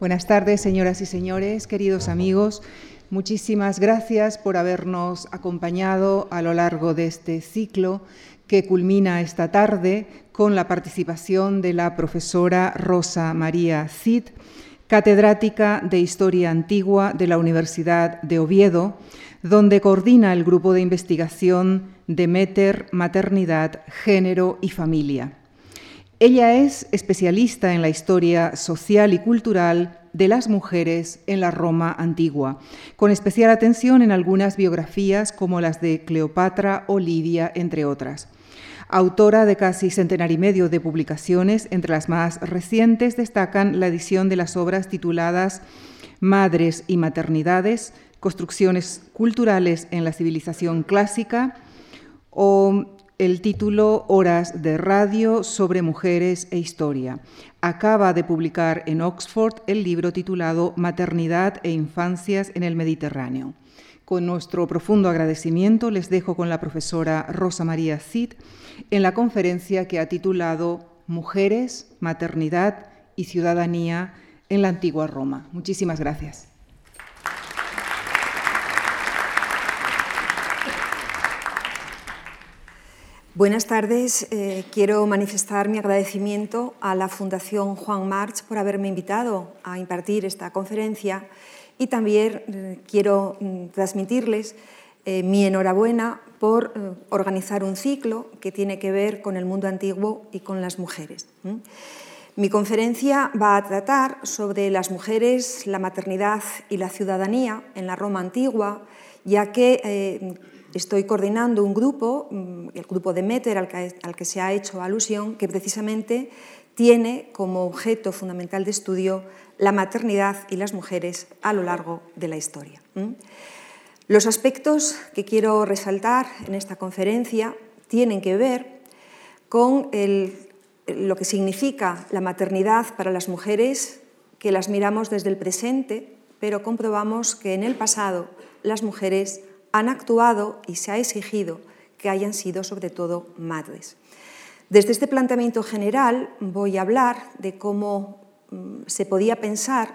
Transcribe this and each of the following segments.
Buenas tardes, señoras y señores, queridos amigos. Muchísimas gracias por habernos acompañado a lo largo de este ciclo que culmina esta tarde con la participación de la profesora Rosa María Cid, catedrática de Historia Antigua de la Universidad de Oviedo, donde coordina el grupo de investigación Demeter, Maternidad, Género y Familia. Ella es especialista en la historia social y cultural de las mujeres en la Roma antigua, con especial atención en algunas biografías como las de Cleopatra o Lidia, entre otras. Autora de casi centenar y medio de publicaciones, entre las más recientes destacan la edición de las obras tituladas Madres y Maternidades, Construcciones Culturales en la Civilización Clásica o el título Horas de Radio sobre Mujeres e Historia. Acaba de publicar en Oxford el libro titulado Maternidad e Infancias en el Mediterráneo. Con nuestro profundo agradecimiento les dejo con la profesora Rosa María Cid en la conferencia que ha titulado Mujeres, Maternidad y Ciudadanía en la antigua Roma. Muchísimas gracias. Buenas tardes. Eh, quiero manifestar mi agradecimiento a la Fundación Juan March por haberme invitado a impartir esta conferencia y también eh, quiero mm, transmitirles eh, mi enhorabuena por organizar un ciclo que tiene que ver con el mundo antiguo y con las mujeres. Mi conferencia va a tratar sobre las mujeres, la maternidad y la ciudadanía en la Roma antigua, ya que estoy coordinando un grupo, mm, el grupo de Meter al que, se ha hecho alusión, que precisamente tiene como objeto fundamental de estudio la maternidad y las mujeres a lo largo de la historia. Los aspectos que quiero resaltar en esta conferencia tienen que ver con lo que significa la maternidad para las mujeres, que las miramos desde el presente, pero comprobamos que en el pasado las mujeres han actuado y se ha exigido que hayan sido sobre todo madres. Desde este planteamiento general voy a hablar de cómo mm, se podía pensar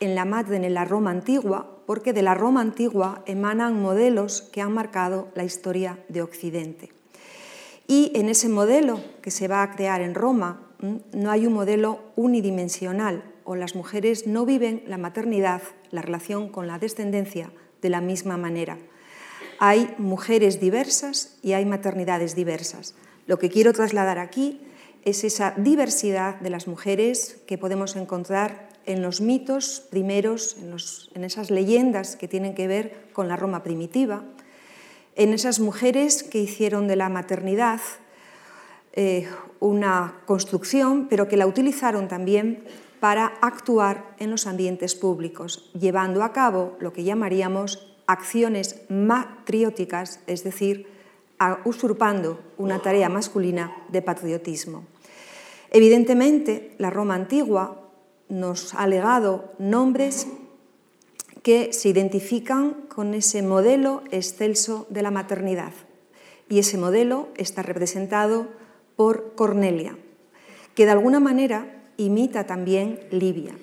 en la madre en la Roma antigua, porque de la Roma antigua emanan modelos que han marcado la historia de Occidente. Y en ese modelo que se va a crear en Roma mm, no hay un modelo unidimensional o las mujeres no viven la maternidad, la relación con la descendencia de la misma manera hay mujeres diversas y hay maternidades diversas. Lo que quiero trasladar aquí es esa diversidad de las mujeres que podemos encontrar en los mitos primeros, en, esas leyendas que tienen que ver con la Roma primitiva, en esas mujeres que hicieron de la maternidad eh, una construcción, pero que la utilizaron también para actuar en los ambientes públicos, llevando a cabo lo que llamaríamos acciones matrióticas, es decir, usurpando una tarea masculina de patriotismo. Evidentemente, la Roma antigua nos ha legado nombres que se identifican con ese modelo excelso de la maternidad. Y ese modelo está representado por Cornelia, que de alguna manera imita también Libia.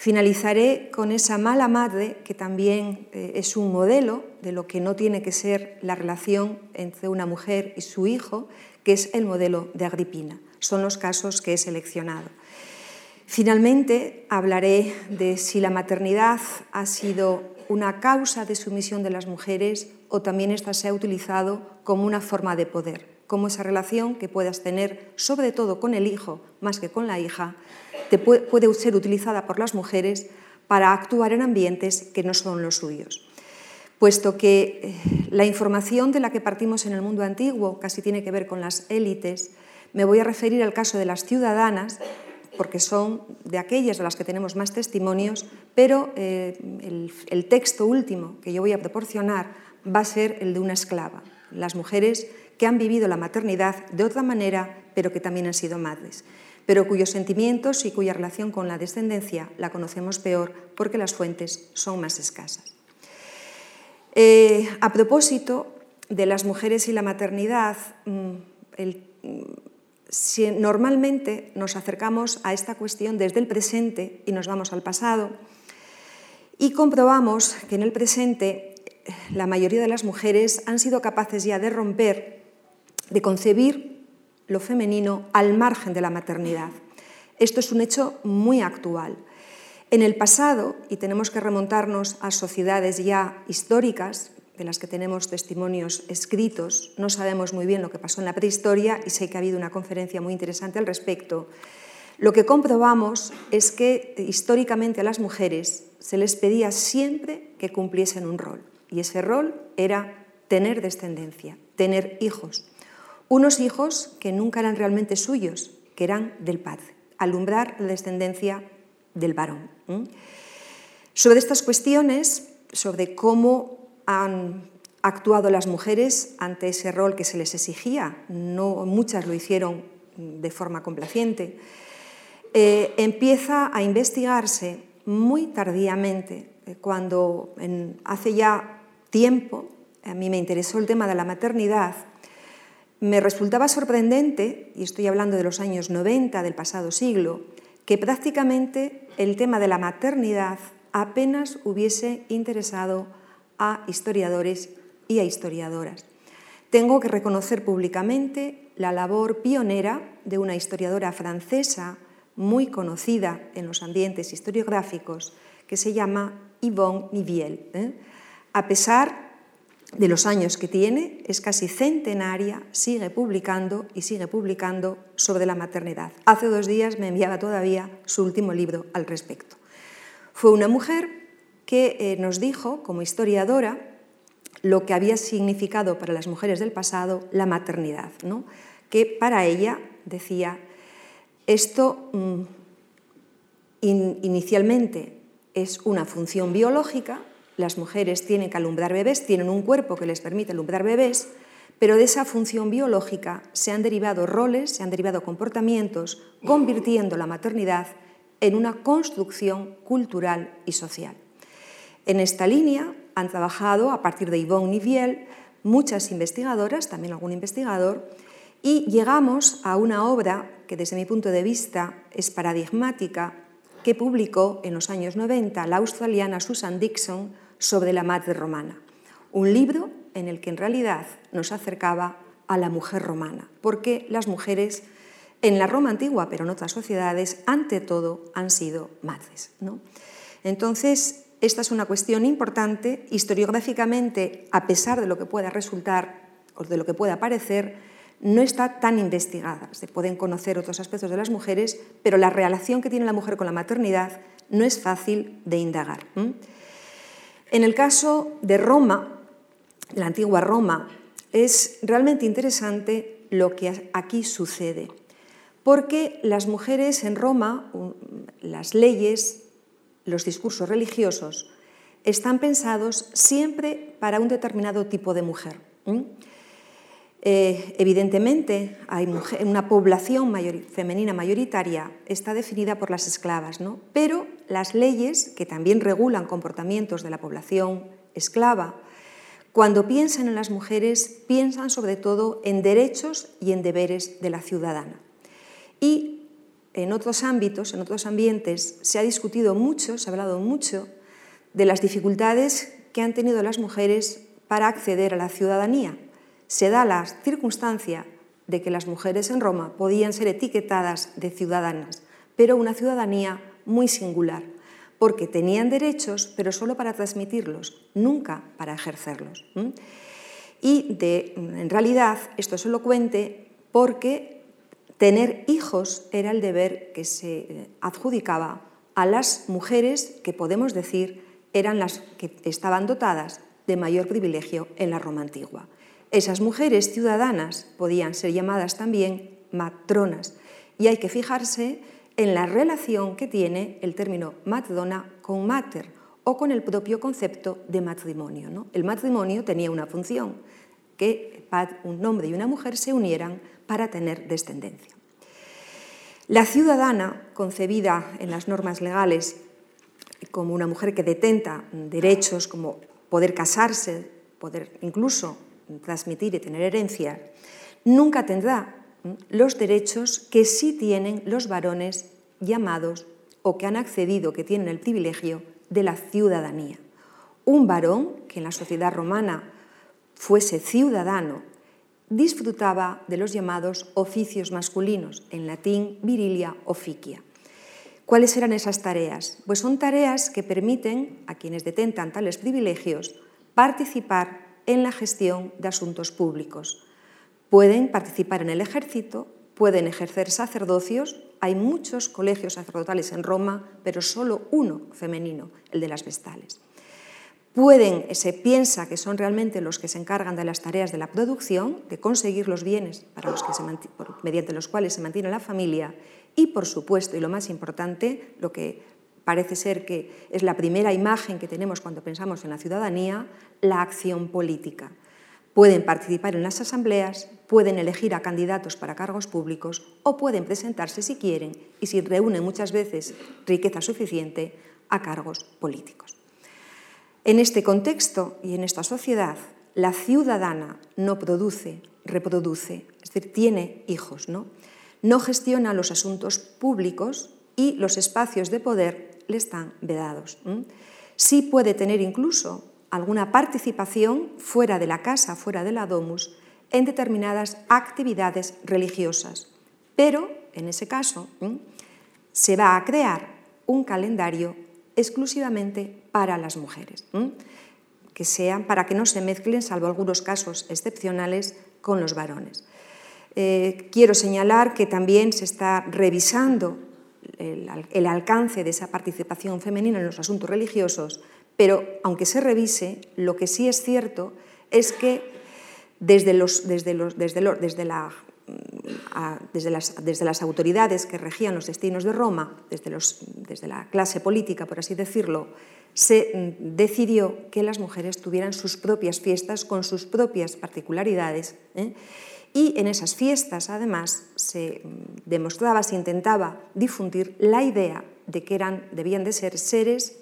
Finalizaré con esa mala madre, que también eh, es un modelo de lo que no tiene que ser la relación entre una mujer y su hijo, que es el modelo de Agripina. Son los casos que he seleccionado. Finalmente, hablaré de si la maternidad ha sido una causa de sumisión de las mujeres o también esta se ha utilizado como una forma de poder, como esa relación que puedas tener sobre todo con el hijo más que con la hija puede ser utilizada por las mujeres para actuar en ambientes que no son los suyos. Puesto que eh, la información de la que partimos en el mundo antiguo casi tiene que ver con las élites, me voy a referir al caso de las ciudadanas, porque son de aquellas de las que tenemos más testimonios, pero eh, el, el texto último que yo voy a proporcionar va a ser el de una esclava, las mujeres que han vivido la maternidad de otra manera, pero que también han sido madres pero cuyos sentimientos y cuya relación con la descendencia la conocemos peor porque las fuentes son más escasas. Eh, a propósito de las mujeres y la maternidad, mm, mm, si normalmente nos acercamos a esta cuestión desde el presente y nos vamos al pasado y comprobamos que en el presente la mayoría de las mujeres han sido capaces ya de romper, de concebir lo femenino al margen de la maternidad. Esto es un hecho muy actual. En el pasado, y tenemos que remontarnos a sociedades ya históricas, de las que tenemos testimonios escritos, no sabemos muy bien lo que pasó en la prehistoria y sé que ha habido una conferencia muy interesante al respecto. Lo que comprobamos es que históricamente a las mujeres se les pedía siempre que cumpliesen un rol y ese rol era tener descendencia, tener hijos. Unos hijos que nunca eran realmente suyos, que eran del padre, alumbrar la descendencia del varón. Sobre estas cuestiones, sobre cómo han actuado las mujeres ante ese rol que se les exigía. No, muchas lo hicieron de forma complaciente. Eh, empieza a investigarse muy tardíamente, eh, cuando hace ya tiempo a mí me interesó el tema de la maternidad, me resultaba sorprendente, y estoy hablando de los años 90 del pasado siglo, que prácticamente el tema de la maternidad apenas hubiese interesado a historiadores y a historiadoras. Tengo que reconocer públicamente la labor pionera de una historiadora francesa muy conocida en los ambientes historiográficos que se llama Yvonne Niviel. ¿eh? A pesar de los años que tiene, es casi centenaria, sigue publicando y sigue publicando sobre la maternidad. Hace dos días me enviaba todavía su último libro al respecto. Fue una mujer que eh, nos dijo, como historiadora, lo que había significado para las mujeres del pasado la maternidad, ¿no? que para ella, decía, esto mm, inicialmente es una función biológica, las mujeres tienen que alumbrar bebés, tienen un cuerpo que les permite alumbrar bebés, pero de esa función biológica se han derivado roles, se han derivado comportamientos, convirtiendo la maternidad en una construcción cultural y social. En esta línea han trabajado, a partir de Yvonne Niviel, muchas investigadoras, también algún investigador, y llegamos a una obra que desde mi punto de vista es paradigmática, que publicó en los años 90 la australiana Susan Dixon sobre la madre romana. Un libro en el que en realidad nos acercaba a la mujer romana, porque las mujeres en la Roma antigua, pero en otras sociedades, ante todo han sido madres. ¿no? Entonces, esta es una cuestión importante. Historiográficamente, a pesar de lo que pueda resultar o de lo que pueda parecer, no está tan investigada. Se pueden conocer otros aspectos de las mujeres, pero la relación que tiene la mujer con la maternidad no es fácil de indagar. En el caso de Roma, la antigua Roma, es realmente interesante lo que aquí sucede, porque las mujeres en Roma, las leyes, los discursos religiosos están pensados siempre para un determinado tipo de mujer. Eh, evidentemente, hay una población femenina mayoritaria está definida por las esclavas, ¿no? pero las leyes que también regulan comportamientos de la población esclava, cuando piensan en las mujeres, piensan sobre todo en derechos y en deberes de la ciudadana. Y en otros ámbitos, en otros ambientes, se ha discutido mucho, se ha hablado mucho de las dificultades que han tenido las mujeres para acceder a la ciudadanía. Se da la circunstancia de que las mujeres en Roma podían ser etiquetadas de ciudadanas, pero una ciudadanía muy singular, porque tenían derechos, pero solo para transmitirlos, nunca para ejercerlos. Y en realidad esto es elocuente porque Tener hijos era el deber que se adjudicaba a las mujeres que podemos decir eran las que estaban dotadas de mayor privilegio en la Roma antigua. Esas mujeres ciudadanas podían ser llamadas también matronas y hay que fijarse en la relación que tiene el término matrona con mater o con el propio concepto de matrimonio. El matrimonio tenía una función, que un hombre y una mujer se unieran para tener descendencia. La ciudadana, concebida en las normas legales como una mujer que detenta derechos como poder casarse, poder incluso transmitir y tener herencia, nunca tendrá los derechos que sí tienen los varones llamados o que han accedido, que tienen el privilegio de la ciudadanía. Un varón que en la sociedad romana fuese ciudadano disfrutaba de los llamados oficios masculinos, en latín virilia oficia. ¿Cuáles eran esas tareas? Pues son tareas que permiten a quienes detentan tales privilegios participar en la gestión de asuntos públicos. Pueden participar en el ejército, pueden ejercer sacerdocios, hay muchos colegios sacerdotales en Roma, pero solo uno femenino, el de las Vestales. Pueden, se piensa que son realmente los que se encargan de las tareas de la producción, de conseguir los bienes para los que mediante los cuales se mantiene la familia y, por supuesto, y lo más importante, lo que parece ser que es la primera imagen que tenemos cuando pensamos en la ciudadanía, la acción política. Pueden participar en las asambleas, pueden elegir a candidatos para cargos públicos o pueden presentarse si quieren y si reúnen muchas veces riqueza suficiente a cargos políticos. En este contexto y en esta sociedad, la ciudadana no produce, reproduce, es decir, tiene hijos, ¿no? No gestiona los asuntos públicos y los espacios de poder le están vedados. Sí puede tener incluso alguna participación fuera de la casa, fuera de la domus, en determinadas actividades religiosas. Pero, en ese caso, se va a crear un calendario exclusivamente para las mujeres, que sean para que no se mezclen, salvo algunos casos excepcionales, con los varones. Eh, quiero señalar que también se está revisando el, alcance de esa participación femenina en los asuntos religiosos, pero aunque se revise, lo que sí es cierto es que desde, desde, desde, desde, desde, las, autoridades que regían los destinos de Roma, desde, desde la clase política, por así decirlo, se mm, decidió que las mujeres tuvieran sus propias fiestas con sus propias particularidades. ¿eh? Y en esas fiestas, además, se demostraba, se intentaba difundir la idea de que eran, debían de ser seres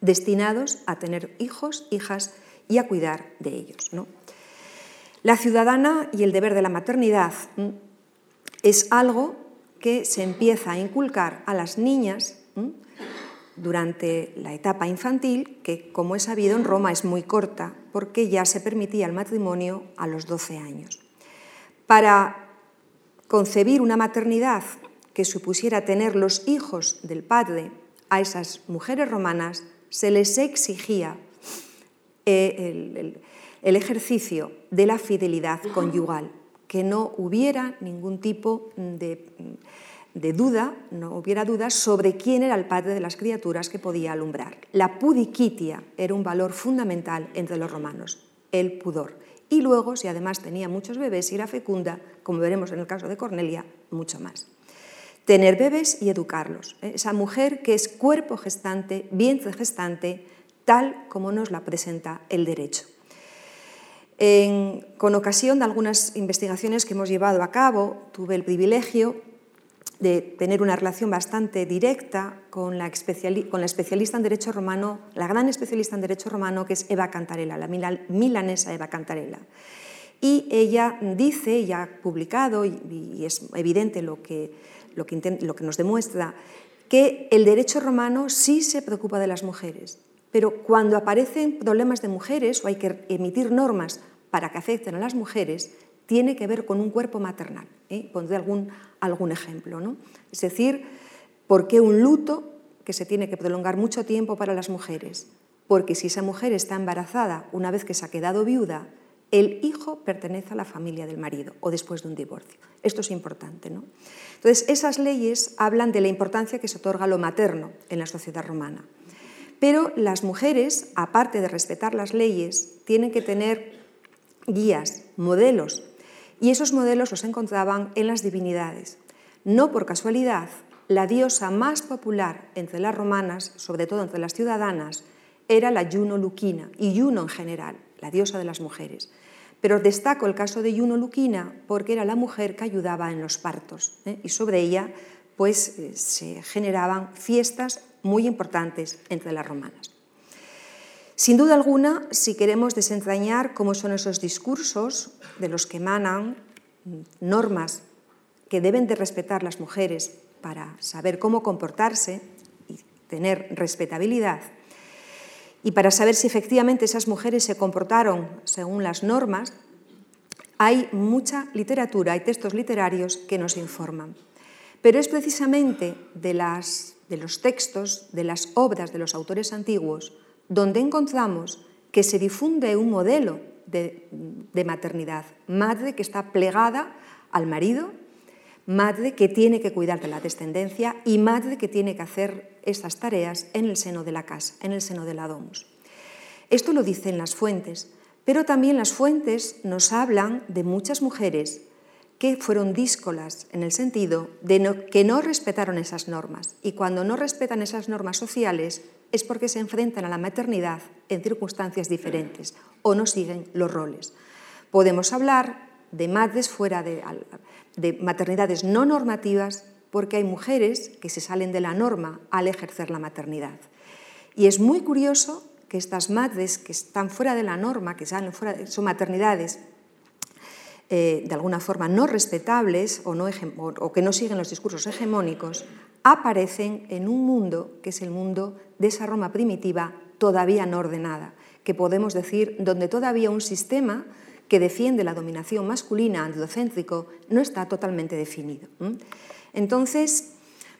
destinados a tener hijos, hijas y a cuidar de ellos. La ciudadana y el deber de la maternidad es algo que se empieza a inculcar a las niñas durante la etapa infantil, que como es sabido en Roma es muy corta, porque ya se permitía el matrimonio a los 12 años. Para concebir una maternidad que supusiera tener los hijos del padre a esas mujeres romanas, se les exigía eh, el, ejercicio de la fidelidad conyugal, que no hubiera ningún tipo de, duda, no hubiera dudas sobre quién era el padre de las criaturas que podía alumbrar. La pudiquitia era un valor fundamental entre los romanos, el pudor y luego, si además tenía muchos bebés y era fecunda, como veremos en el caso de Cornelia, mucho más. Tener bebés y educarlos. ¿eh? Esa mujer que es cuerpo gestante, vientre gestante, tal como nos la presenta el derecho. con ocasión de algunas investigaciones que hemos llevado a cabo, tuve el privilegio de tener una relación bastante directa con la, con la, especialista en Derecho Romano, la gran especialista en Derecho Romano, que es Eva Cantarella, la milanesa Eva Cantarella. Y ella dice, y ha publicado, y, es evidente lo que, lo, que lo que nos demuestra, que el derecho romano sí se preocupa de las mujeres, pero cuando aparecen problemas de mujeres o hay que emitir normas para que afecten a las mujeres, tiene que ver con un cuerpo maternal. ¿eh? Pondré algún, algún ejemplo. ¿no? Es decir, ¿por qué un luto que se tiene que prolongar mucho tiempo para las mujeres? Porque si esa mujer está embarazada una vez que se ha quedado viuda, el hijo pertenece a la familia del marido o después de un divorcio. Esto es importante. ¿no? Entonces, esas leyes hablan de la importancia que se otorga lo materno en la sociedad romana. Pero las mujeres, aparte de respetar las leyes, tienen que tener guías, modelos y esos modelos los encontraban en las divinidades. No por casualidad, la diosa más popular entre las romanas, sobre todo entre las ciudadanas, era la Juno Luquina, y Juno en general, la diosa de las mujeres. Pero destaco el caso de Juno Luquina porque era la mujer que ayudaba en los partos, ¿eh? y sobre ella pues, eh, se generaban fiestas muy importantes entre las romanas. Sin duda alguna, si queremos desentrañar cómo son esos discursos de los que emanan normas que deben de respetar las mujeres para saber cómo comportarse y tener respetabilidad, y para saber si efectivamente esas mujeres se comportaron según las normas, hay mucha literatura, hay textos literarios que nos informan. Pero es precisamente de, los textos, de las obras de los autores antiguos, donde encontramos que se difunde un modelo de, maternidad, madre que está plegada al marido, madre que tiene que cuidar de la descendencia y madre que tiene que hacer estas tareas en el seno de la casa, en el seno de la domus. Esto lo dicen las fuentes, pero también las fuentes nos hablan de muchas mujeres que fueron díscolas en el sentido de que no respetaron esas normas. Y cuando no respetan esas normas sociales es porque se enfrentan a la maternidad en circunstancias diferentes o no siguen los roles. Podemos hablar de madres fuera de, de maternidades no normativas porque hay mujeres que se salen de la norma al ejercer la maternidad. Y es muy curioso que estas madres que están fuera de la norma, que salen fuera de, son maternidades eh, de alguna forma no respetables o, o que no siguen los discursos hegemónicos, aparecen en un mundo que es el mundo de esa Roma primitiva todavía no ordenada, que podemos decir donde todavía un sistema que defiende la dominación masculina androcéntrico no está totalmente definido. Entonces,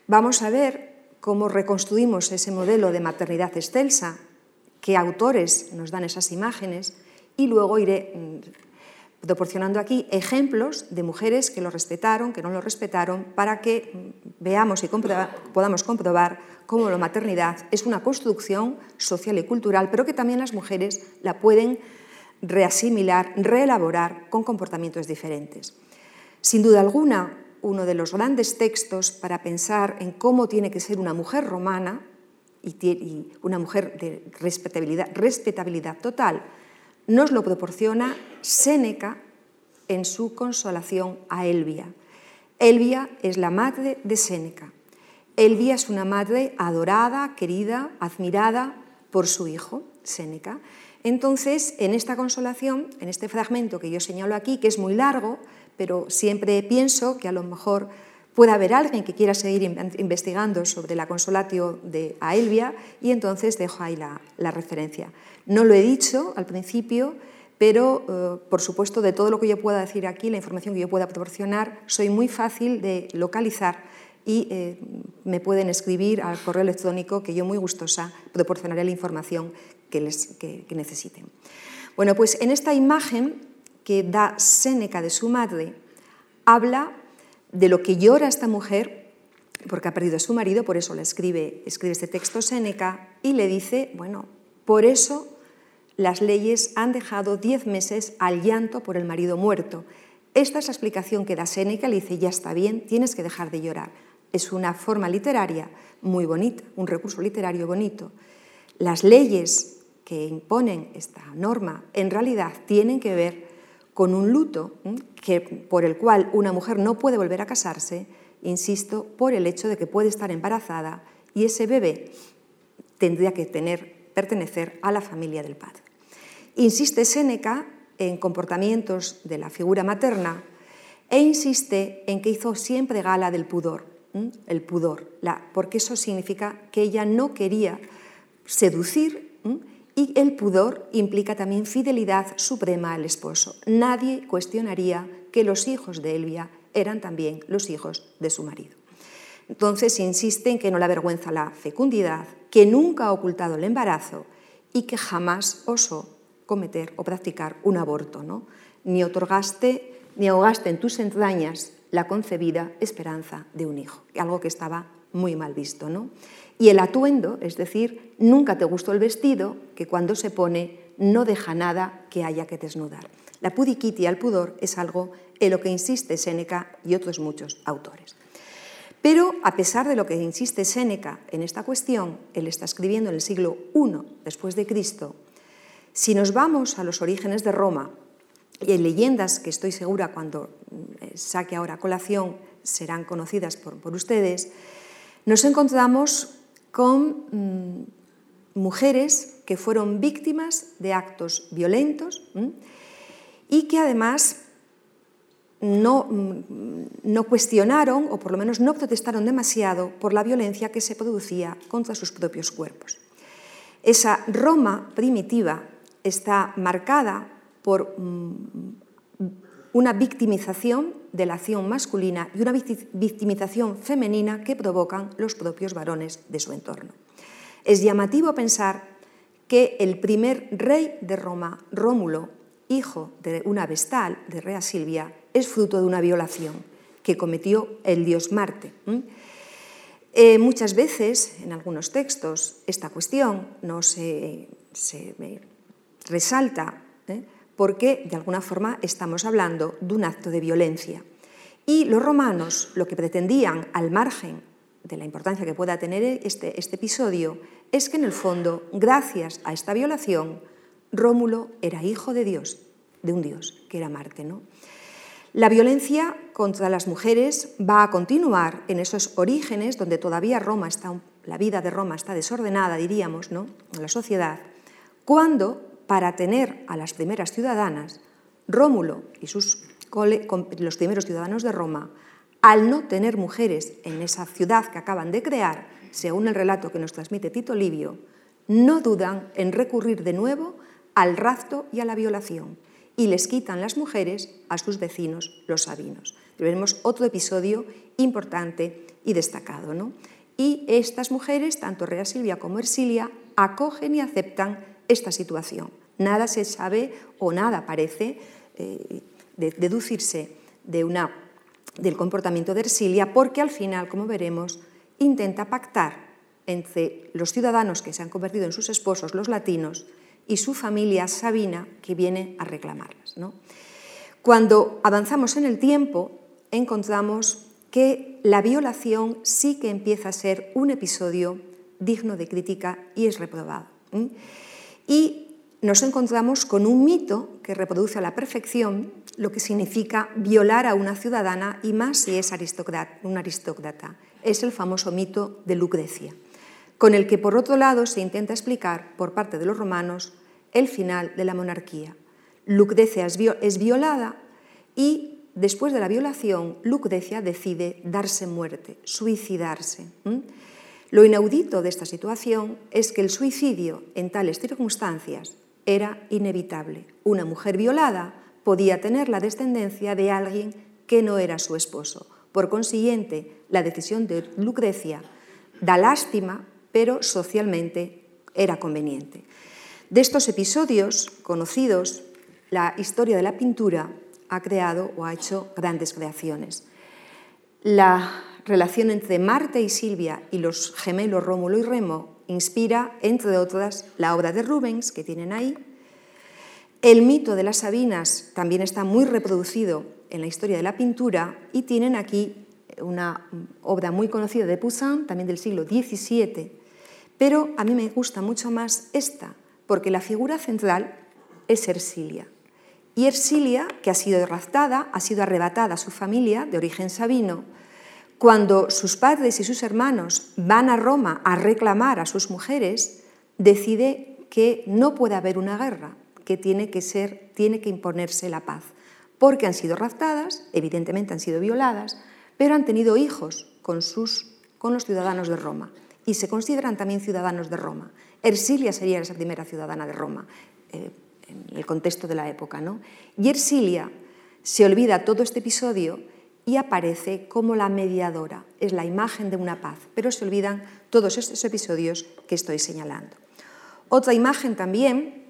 vamos a ver cómo reconstruimos ese modelo de maternidad excelsa, qué autores nos dan esas imágenes y luego iré mm, proporcionando aquí ejemplos de mujeres que lo respetaron, que no lo respetaron, para que veamos y podamos comprobar cómo la maternidad es una construcción social y cultural, pero que también las mujeres la pueden reasimilar, reelaborar con comportamientos diferentes. Sin duda alguna, uno de los grandes textos para pensar en cómo tiene que ser una mujer romana y una mujer de respetabilidad, respetabilidad total, nos lo proporciona Séneca en su consolación a Elvia. Elvia es la madre de Séneca. Elvia es una madre adorada, querida, admirada por su hijo, Séneca, entonces, en esta consolación, en este fragmento que yo señalo aquí, que es muy largo, pero siempre pienso que a lo mejor puede haber alguien que quiera seguir investigando sobre la consolatio de Aelvia y entonces dejo ahí la, referencia. No lo he dicho al principio, pero eh, por supuesto de todo lo que yo pueda decir aquí, la información que yo pueda proporcionar, soy muy fácil de localizar y eh, me pueden escribir al correo electrónico que yo muy gustosa proporcionaré la información que, les, necesiten. Bueno, pues en esta imagen que da Séneca de su madre, habla de lo que llora esta mujer porque ha perdido a su marido, por eso le escribe, escribe este texto Séneca y le dice, bueno, por eso las leyes han dejado diez meses al llanto por el marido muerto. Esta es la explicación que da Séneca, le dice, ya está bien, tienes que dejar de llorar es una forma literaria muy bonita, un recurso literario bonito. Las leyes que imponen esta norma en realidad tienen que ver con un luto que, por el cual una mujer no puede volver a casarse, insisto, por el hecho de que puede estar embarazada y ese bebé tendría que tener, pertenecer a la familia del padre. Insiste Séneca en comportamientos de la figura materna e insiste en que hizo siempre gala del pudor el pudor, porque eso significa que ella no quería seducir y el pudor implica también fidelidad suprema al esposo. Nadie cuestionaría que los hijos de Elvia eran también los hijos de su marido. Entonces insiste en que no le avergüenza la fecundidad, que nunca ha ocultado el embarazo y que jamás osó cometer o practicar un aborto, ¿no? ni otorgaste ni ahogaste en tus entrañas la concebida esperanza de un hijo, algo que estaba muy mal visto. ¿no? Y el atuendo, es decir, nunca te gustó el vestido, que cuando se pone no deja nada que haya que desnudar. La pudiquitia, el pudor, es algo en lo que insiste Séneca y otros muchos autores. Pero a pesar de lo que insiste Séneca en esta cuestión, él está escribiendo en el siglo I después de Cristo, si nos vamos a los orígenes de Roma, y en leyendas que estoy segura cuando eh, saque ahora colación serán conocidas por, ustedes, nos encontramos con mm, mujeres que fueron víctimas de actos violentos y que además no, mm, no, cuestionaron, o por lo menos no protestaron demasiado, por la violencia que se producía contra sus propios cuerpos. Esa Roma primitiva está marcada por mm, una victimización de la acción masculina y una victimización femenina que provocan los propios varones de su entorno. Es llamativo pensar que el primer rey de Roma, Rómulo, hijo de una vestal, de Rea Silvia, es fruto de una violación que cometió el dios Marte. Eh, muchas veces, en algunos textos, esta cuestión no se, resalta ¿eh? porque, de alguna forma, estamos hablando de un acto de violencia. Y los romanos lo que pretendían, al margen de la importancia que pueda tener este, este episodio, es que, en el fondo, gracias a esta violación, Rómulo era hijo de Dios, de un Dios, que era Marte. ¿no? La violencia contra las mujeres va a continuar en esos orígenes donde todavía Roma está, la vida de Roma está desordenada, diríamos, ¿no? en la sociedad, cuando, para tener a las primeras ciudadanas, Rómulo y sus, los primeros ciudadanos de Roma, al no tener mujeres en esa ciudad que acaban de crear, según el relato que nos transmite Tito Livio, no dudan en recurrir de nuevo al rapto y a la violación y les quitan las mujeres a sus vecinos, los sabinos. Veremos otro episodio importante y destacado. ¿no? Y estas mujeres, tanto Rea Silvia como Ersilia, acogen y aceptan esta situación. Nada se sabe o nada parece eh, deducirse de una, del comportamiento de Ersilia, porque al final, como veremos, intenta pactar entre los ciudadanos que se han convertido en sus esposos, los latinos, y su familia Sabina, que viene a reclamarlas. Cuando avanzamos en el tiempo, encontramos que la violación sí que empieza a ser un episodio digno de crítica y es reprobado. Y nos encontramos con un mito que reproduce a la perfección lo que significa violar a una ciudadana y más si es un aristócrata. Es el famoso mito de Lucrecia, con el que por otro lado se intenta explicar por parte de los romanos el final de la monarquía. Lucrecia es violada y después de la violación, Lucrecia decide darse muerte, suicidarse. Lo inaudito de esta situación es que el suicidio en tales circunstancias era inevitable. Una mujer violada podía tener la descendencia de alguien que no era su esposo. Por consiguiente, la decisión de Lucrecia da lástima, pero socialmente era conveniente. De estos episodios conocidos, la historia de la pintura ha creado o ha hecho grandes creaciones. La relación entre Marte y Silvia y los gemelos Rómulo y Remo inspira, entre otras, la obra de Rubens, que tienen ahí. El mito de las Sabinas también está muy reproducido en la historia de la pintura y tienen aquí una obra muy conocida de Poussin, también del siglo XVII, pero a mí me gusta mucho más esta, porque la figura central es Ersilia. Y Ersilia, que ha sido raptada, ha sido arrebatada a su familia de origen sabino, cuando sus padres y sus hermanos van a Roma a reclamar a sus mujeres, decide que no puede haber una guerra, que tiene que ser, tiene que imponerse la paz, porque han sido raptadas, evidentemente han sido violadas, pero han tenido hijos con, sus, con los ciudadanos de Roma y se consideran también ciudadanos de Roma. Ersilia sería esa primera ciudadana de Roma, eh, en el contexto de la época. ¿no? Y Ersilia se olvida todo este episodio y aparece como la mediadora, es la imagen de una paz, pero se olvidan todos estos episodios que estoy señalando. Otra imagen también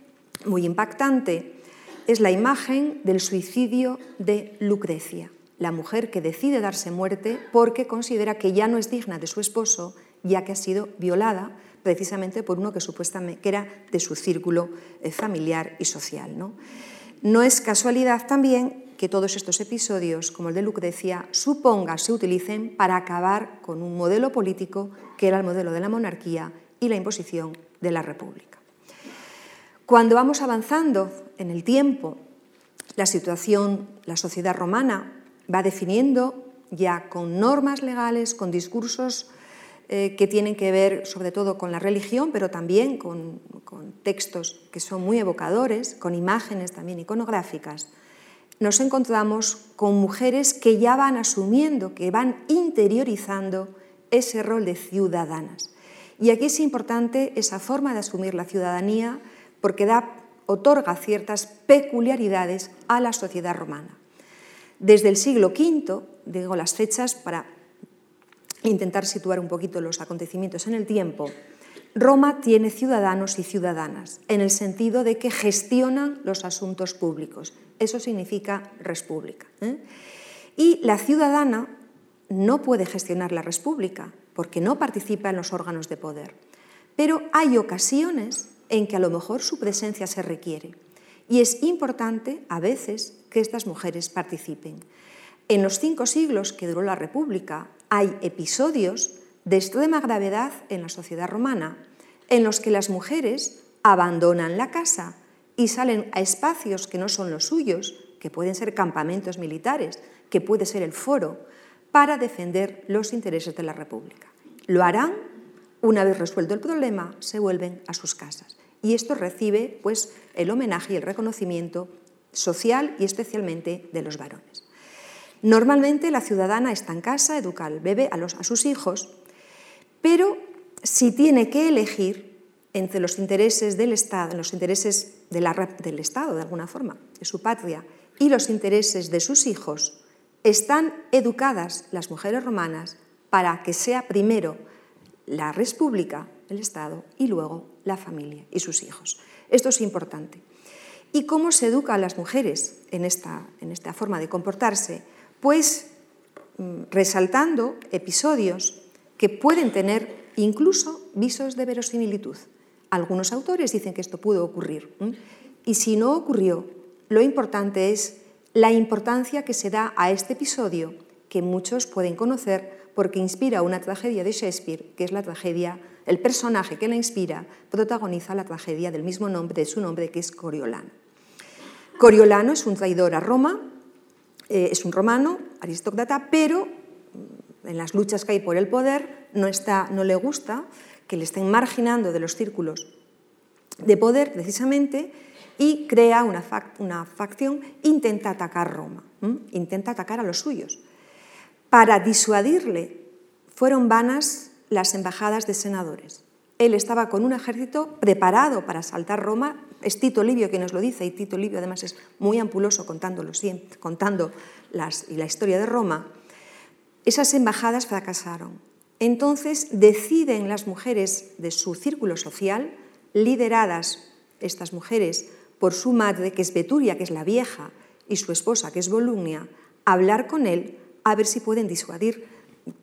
muy impactante es la imagen del suicidio de Lucrecia, la mujer que decide darse muerte porque considera que ya no es digna de su esposo, ya que ha sido violada precisamente por uno que supuestamente era de su círculo eh, familiar y social. ¿no? no es casualidad también que todos estos episodios, como el de Lucrecia, suponga se utilicen para acabar con un modelo político que era el modelo de la monarquía y la imposición de la república. Cuando vamos avanzando en el tiempo, la situación, la sociedad romana va definiendo ya con normas legales, con discursos eh, que tienen que ver sobre todo con la religión, pero también con, textos que son muy evocadores, con imágenes también iconográficas, nos encontramos con mujeres que ya van asumiendo, que van interiorizando ese rol de ciudadanas. Y aquí es importante esa forma de asumir la ciudadanía porque da, otorga ciertas peculiaridades a la sociedad romana. Desde el siglo V, digo las fechas para intentar situar un poquito los acontecimientos en el tiempo, Roma tiene ciudadanos y ciudadanas, en el sentido de que gestionan los asuntos públicos. Eso significa república. ¿eh? Y la ciudadana no puede gestionar la república porque no participa en los órganos de poder. Pero hay ocasiones en que a lo mejor su presencia se requiere. Y es importante, a veces, que estas mujeres participen. En los cinco siglos que duró la República hay episodios de extrema gravedad en la sociedad romana, en los que las mujeres abandonan la casa y salen a espacios que no son los suyos, que pueden ser campamentos militares, que puede ser el foro, para defender los intereses de la República. Lo harán, una vez resuelto el problema, se vuelven a sus casas. Y esto recibe pues, el homenaje y el reconocimiento social y especialmente de los varones. Normalmente la ciudadana está en casa, educa al bebé, a, a sus hijos, pero si tiene que elegir entre los intereses del Estado, los intereses del Estado, de alguna forma, de su patria, y los intereses de sus hijos, están educadas las mujeres romanas para que sea primero la república, el Estado, y luego la familia y sus hijos. Esto es importante. ¿Y cómo se educa a las mujeres en esta, en esta forma de comportarse? Pues mm, resaltando episodios que pueden tener incluso visos de verosimilitud. Algunos autores dicen que esto pudo ocurrir. Y si no ocurrió, lo importante es la importancia que se da a este episodio, que muchos pueden conocer porque inspira una tragedia de Shakespeare, que es la tragedia, el personaje que la inspira protagoniza la tragedia del mismo nombre, de su nombre, que es Coriolano. Coriolano es un traidor a Roma, eh, es un romano, aristócrata, pero en las luchas que hay por el poder, no, le gusta que le estén marginando de los círculos de poder precisamente y crea una, facción, intenta atacar Roma, intenta atacar a los suyos. Para disuadirle fueron vanas las embajadas de senadores. Él estaba con un ejército preparado para asaltar Roma. Es Tito Livio quien nos lo dice, y Tito Livio además es muy ampuloso contando, contando las, la historia de Roma. Esas embajadas fracasaron. Entonces deciden las mujeres de su círculo social, lideradas estas mujeres por su madre, que es Beturia, que es la vieja, y su esposa, que es Volumnia, hablar con él a ver si pueden disuadir,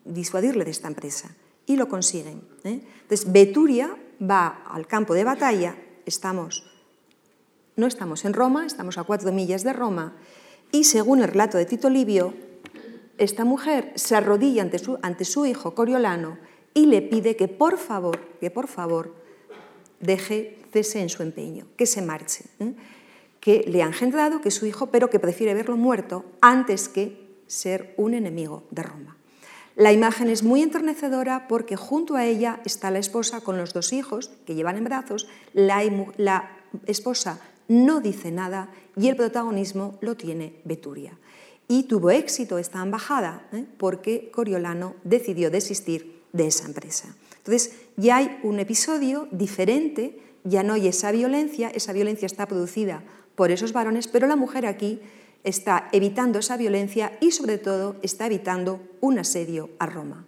disuadirle de esta empresa. Y lo consiguen. ¿eh? Entonces, Beturia va al campo de batalla, estamos, no estamos en Roma, estamos a cuatro millas de Roma, y según el relato de Tito Livio, esta mujer se arrodilla ante su, hijo Coriolano y le pide que por favor, que por favor, deje, cese en su empeño, que se marche, que le ha engendrado, que es su hijo, pero que prefiere verlo muerto antes que ser un enemigo de Roma. La imagen es muy enternecedora porque junto a ella está la esposa con los dos hijos que llevan en brazos, la, la esposa no dice nada y el protagonismo lo tiene Beturia y tuvo éxito esta embajada ¿eh? porque Coriolano decidió desistir de esa empresa. Entonces ya hay un episodio diferente, ya no hay esa violencia, esa violencia está producida por esos varones, pero la mujer aquí está evitando esa violencia y sobre todo está evitando un asedio a Roma.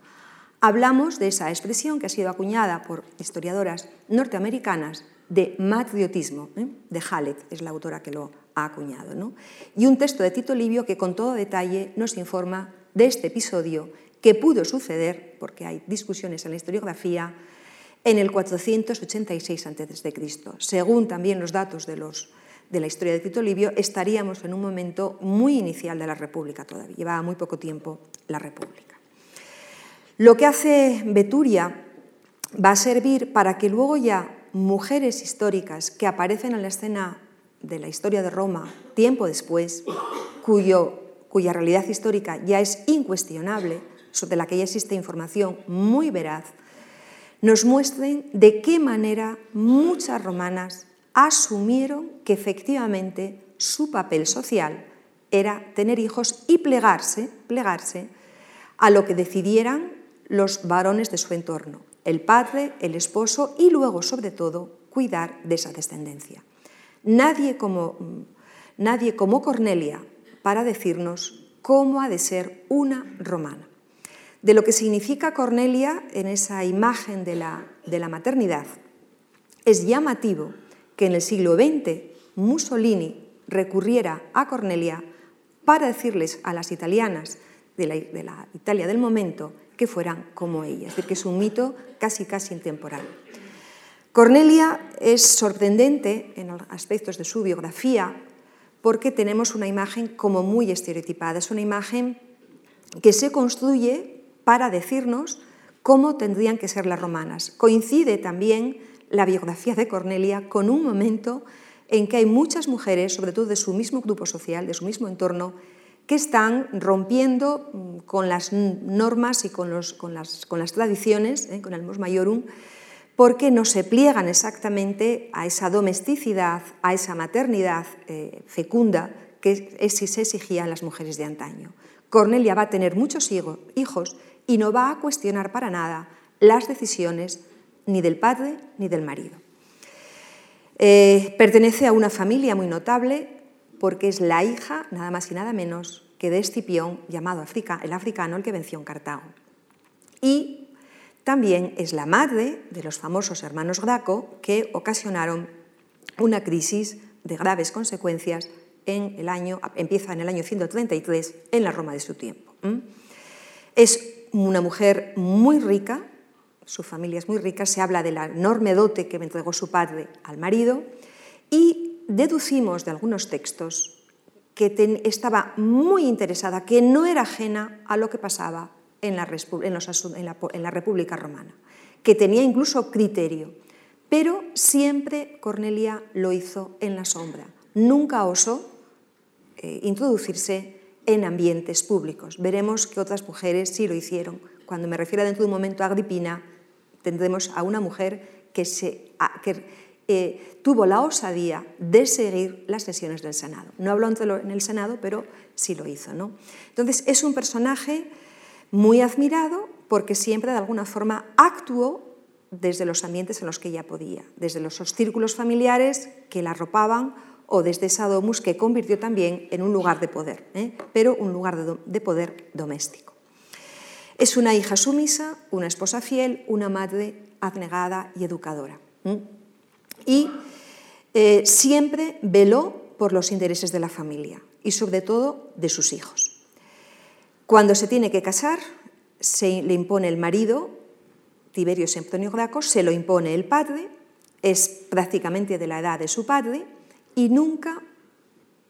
Hablamos de esa expresión que ha sido acuñada por historiadoras norteamericanas de matriotismo, ¿eh? de Hallett, es la autora que lo ha acuñado. ¿no? Y un texto de Tito Livio que con todo detalle nos informa de este episodio que pudo suceder, porque hay discusiones en la historiografía, en el 486 a.C. Según también los datos de, los, de la historia de Tito Livio, estaríamos en un momento muy inicial de la República todavía, llevaba muy poco tiempo la República. Lo que hace Beturia va a servir para que luego ya mujeres históricas que aparecen en la escena de la historia de Roma tiempo después, cuya realidad histórica ya es incuestionable, sobre la que ya existe información muy veraz, nos muestren de qué manera muchas romanas asumieron que efectivamente su papel social era tener hijos y plegarse, plegarse a lo que decidieran los varones de su entorno, el padre, el esposo y luego, sobre todo, cuidar de esa descendencia. Nadie como, nadie como Cornelia para decirnos cómo ha de ser una romana. De lo que significa Cornelia en esa imagen de la, de la maternidad, es llamativo que en el siglo XX Mussolini recurriera a Cornelia para decirles a las italianas de la, de la Italia del momento que fueran como ella. Es decir, que es un mito casi, casi intemporal. Cornelia es sorprendente en aspectos de su biografía porque tenemos una imagen como muy estereotipada. Es una imagen que se construye para decirnos cómo tendrían que ser las romanas. Coincide también la biografía de Cornelia con un momento en que hay muchas mujeres, sobre todo de su mismo grupo social, de su mismo entorno, que están rompiendo mm, con las normas y con, las, tradiciones, ¿eh? con el mos maiorum, porque no se pliegan exactamente a esa domesticidad, a esa maternidad eh, fecunda que se exigía en las mujeres de antaño. Cornelia va a tener muchos hijos y no va a cuestionar para nada las decisiones ni del padre ni del marido. Eh, pertenece a una familia muy notable porque es la hija, nada más y nada menos, que de Escipión, llamado el africano, el que venció en Cartago. Y también es la madre de los famosos hermanos Graco que ocasionaron una crisis de graves consecuencias en el año, empieza en el año 133 en la Roma de su tiempo. Es una mujer muy rica, su familia es muy rica, se habla de la enorme dote que entregó su padre al marido y deducimos de algunos textos que estaba muy interesada, que no era ajena a lo que pasaba en la, en la República Romana, que tenía incluso criterio, pero siempre Cornelia lo hizo en la sombra. Nunca osó eh, introducirse en ambientes públicos. Veremos que otras mujeres sí lo hicieron. Cuando me refiero dentro de un momento a Agripina, tendremos a una mujer que, se, que eh, tuvo la osadía de seguir las sesiones del Senado. No habló en el Senado, pero sí lo hizo. ¿no? Entonces, es un personaje muy admirado porque siempre de alguna forma actuó desde los ambientes en los que ella podía, desde los círculos familiares que la arropaban o desde esa domus que convirtió también en un lugar de poder, ¿eh? pero un lugar de poder doméstico. Es una hija sumisa, una esposa fiel, una madre abnegada y educadora. Y eh, siempre veló por los intereses de la familia y sobre todo de sus hijos. Cuando se tiene que casar, se le impone el marido, Tiberio Sempronio Graco, se lo impone el padre, es prácticamente de la edad de su padre y nunca,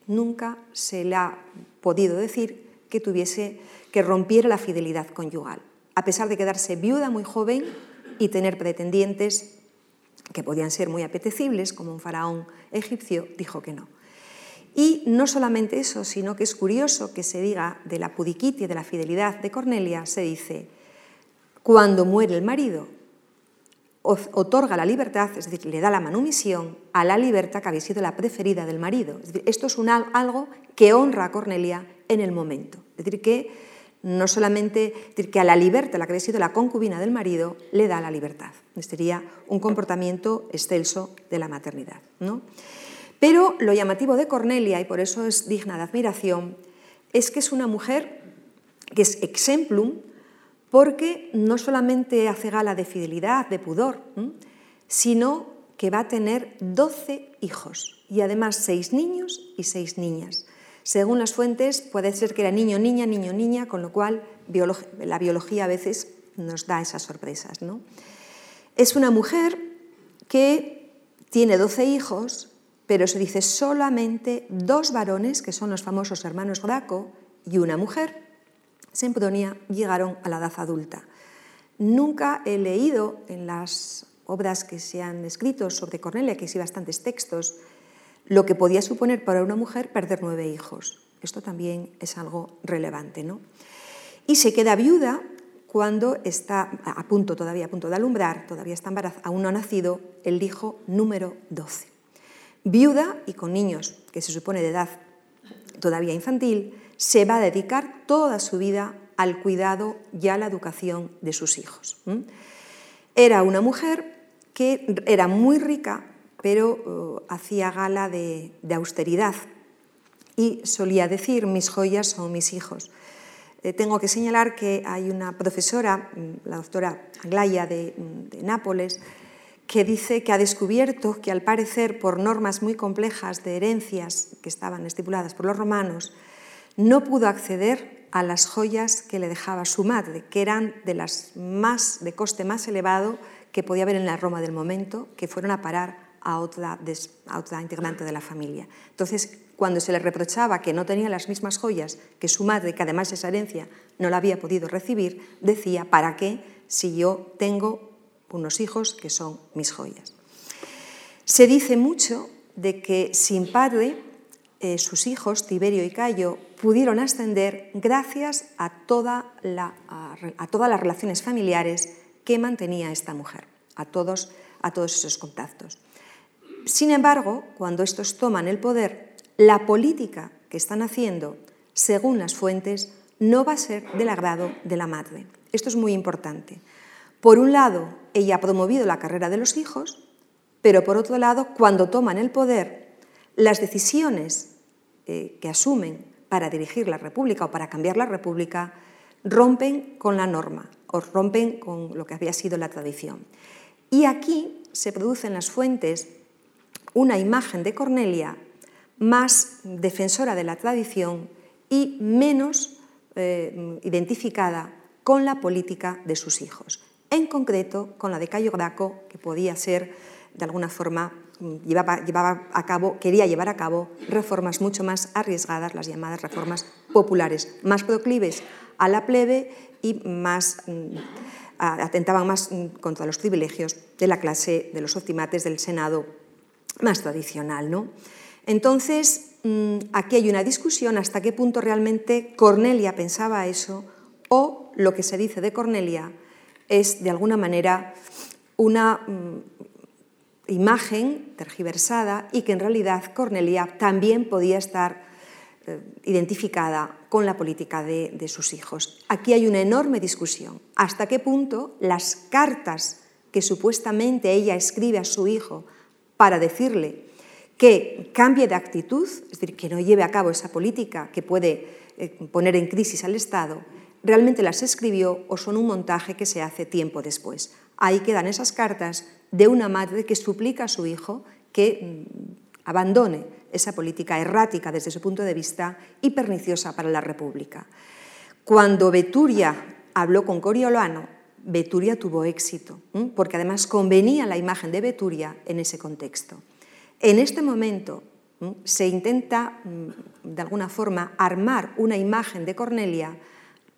nunca se le ha podido decir que tuviese que rompiera la fidelidad conyugal, a pesar de quedarse viuda muy joven y tener pretendientes que podían ser muy apetecibles, como un faraón egipcio, dijo que no. Y no solamente eso, sino que es curioso que se diga de la pudiquitia, de la fidelidad de Cornelia, se dice, cuando muere el marido, otorga la libertad, es decir, le da la manumisión a la libertad que había sido la preferida del marido. esto es algo que honra a Cornelia en el momento. Es decir, que no solamente decir, que a la libertad, la que había sido la concubina del marido, le da la libertad. Sería un comportamiento excelso de la maternidad. ¿no? Pero lo llamativo de Cornelia, y por eso es digna de admiración, es que es una mujer que es exemplum porque no solamente hace gala de fidelidad, de pudor, sino que va a tener 12 hijos y además seis niños y seis niñas. Según las fuentes, puede ser que era niño, niña, niño, niña, con lo cual la biología a veces nos da esas sorpresas. ¿no? Es una mujer que tiene 12 hijos, pero se dice solamente dos varones, que son los famosos hermanos Graco, y una mujer, Sempronia, llegaron a la edad adulta. Nunca he leído en las obras que se han escrito sobre Cornelia, que sí bastantes textos, lo que podía suponer para una mujer perder nueve hijos. Esto también es algo relevante. ¿no? Y se queda viuda cuando está a punto, todavía a punto de alumbrar, todavía está embarazada, aún no ha nacido el hijo número 12. Viuda y con niños que se supone de edad todavía infantil, se va a dedicar toda su vida al cuidado y a la educación de sus hijos. Era una mujer que era muy rica, pero uh, hacía gala de, austeridad y solía decir, mis joyas son mis hijos. Eh, tengo que señalar que hay una profesora, mm, la doctora Aglaya de, de Nápoles, que dice que ha descubierto que al parecer por normas muy complejas de herencias que estaban estipuladas por los romanos, no pudo acceder a las joyas que le dejaba su madre, que eran de las más de coste más elevado que podía haber en la Roma del momento, que fueron a parar a otra, a otra integrante de la familia. Entonces, cuando se le reprochaba que no tenía las mismas joyas que su madre, que además esa herencia no la había podido recibir, decía, ¿para qué si yo tengo unos hijos que son mis joyas? Se dice mucho de que sin padre eh, sus hijos, Tiberio y Cayo, pudieron ascender gracias a, toda a todas las relaciones familiares que mantenía esta mujer, a todos, a todos esos contactos. Sin embargo, cuando estos toman el poder, la política que están haciendo, según las fuentes, no va a ser del agrado de la madre. Esto es muy importante. Por un lado, ella ha promovido la carrera de los hijos, pero por otro lado, cuando toman el poder, las decisiones eh, que asumen para dirigir la República o para cambiar la República rompen con la norma o rompen con lo que había sido la tradición. Y aquí se produce en las fuentes una imagen de Cornelia más defensora de la tradición y menos eh, identificada con la política de sus hijos, en concreto con la de Cayo Graco, que podía ser, de alguna forma, llevaba, a cabo, quería llevar a cabo reformas mucho más arriesgadas, las llamadas reformas populares, más proclives a la plebe y más mm, atentaban más mm, contra los privilegios de la clase de los optimates del Senado más tradicional. ¿no? Entonces, mm, aquí hay una discusión hasta qué punto realmente Cornelia pensaba eso o lo que se dice de Cornelia es de alguna manera una mm, imagen tergiversada y que en realidad Cornelia también podía estar eh, identificada con la política de, de sus hijos. Aquí hay una enorme discusión. ¿Hasta qué punto las cartas que supuestamente ella escribe a su hijo para decirle que cambie de actitud, es decir, que no lleve a cabo esa política que puede eh, poner en crisis al Estado, realmente las escribió o son un montaje que se hace tiempo después. Ahí quedan esas cartas de una madre que suplica a su hijo que mm, abandone esa política errática desde su punto de vista y perniciosa para la República. Cuando Beturia habló con Coriolano, Beturia tuvo éxito, porque además convenía la imagen de Beturia en ese contexto. En este momento se intenta, mm, de alguna forma, armar una imagen de Cornelia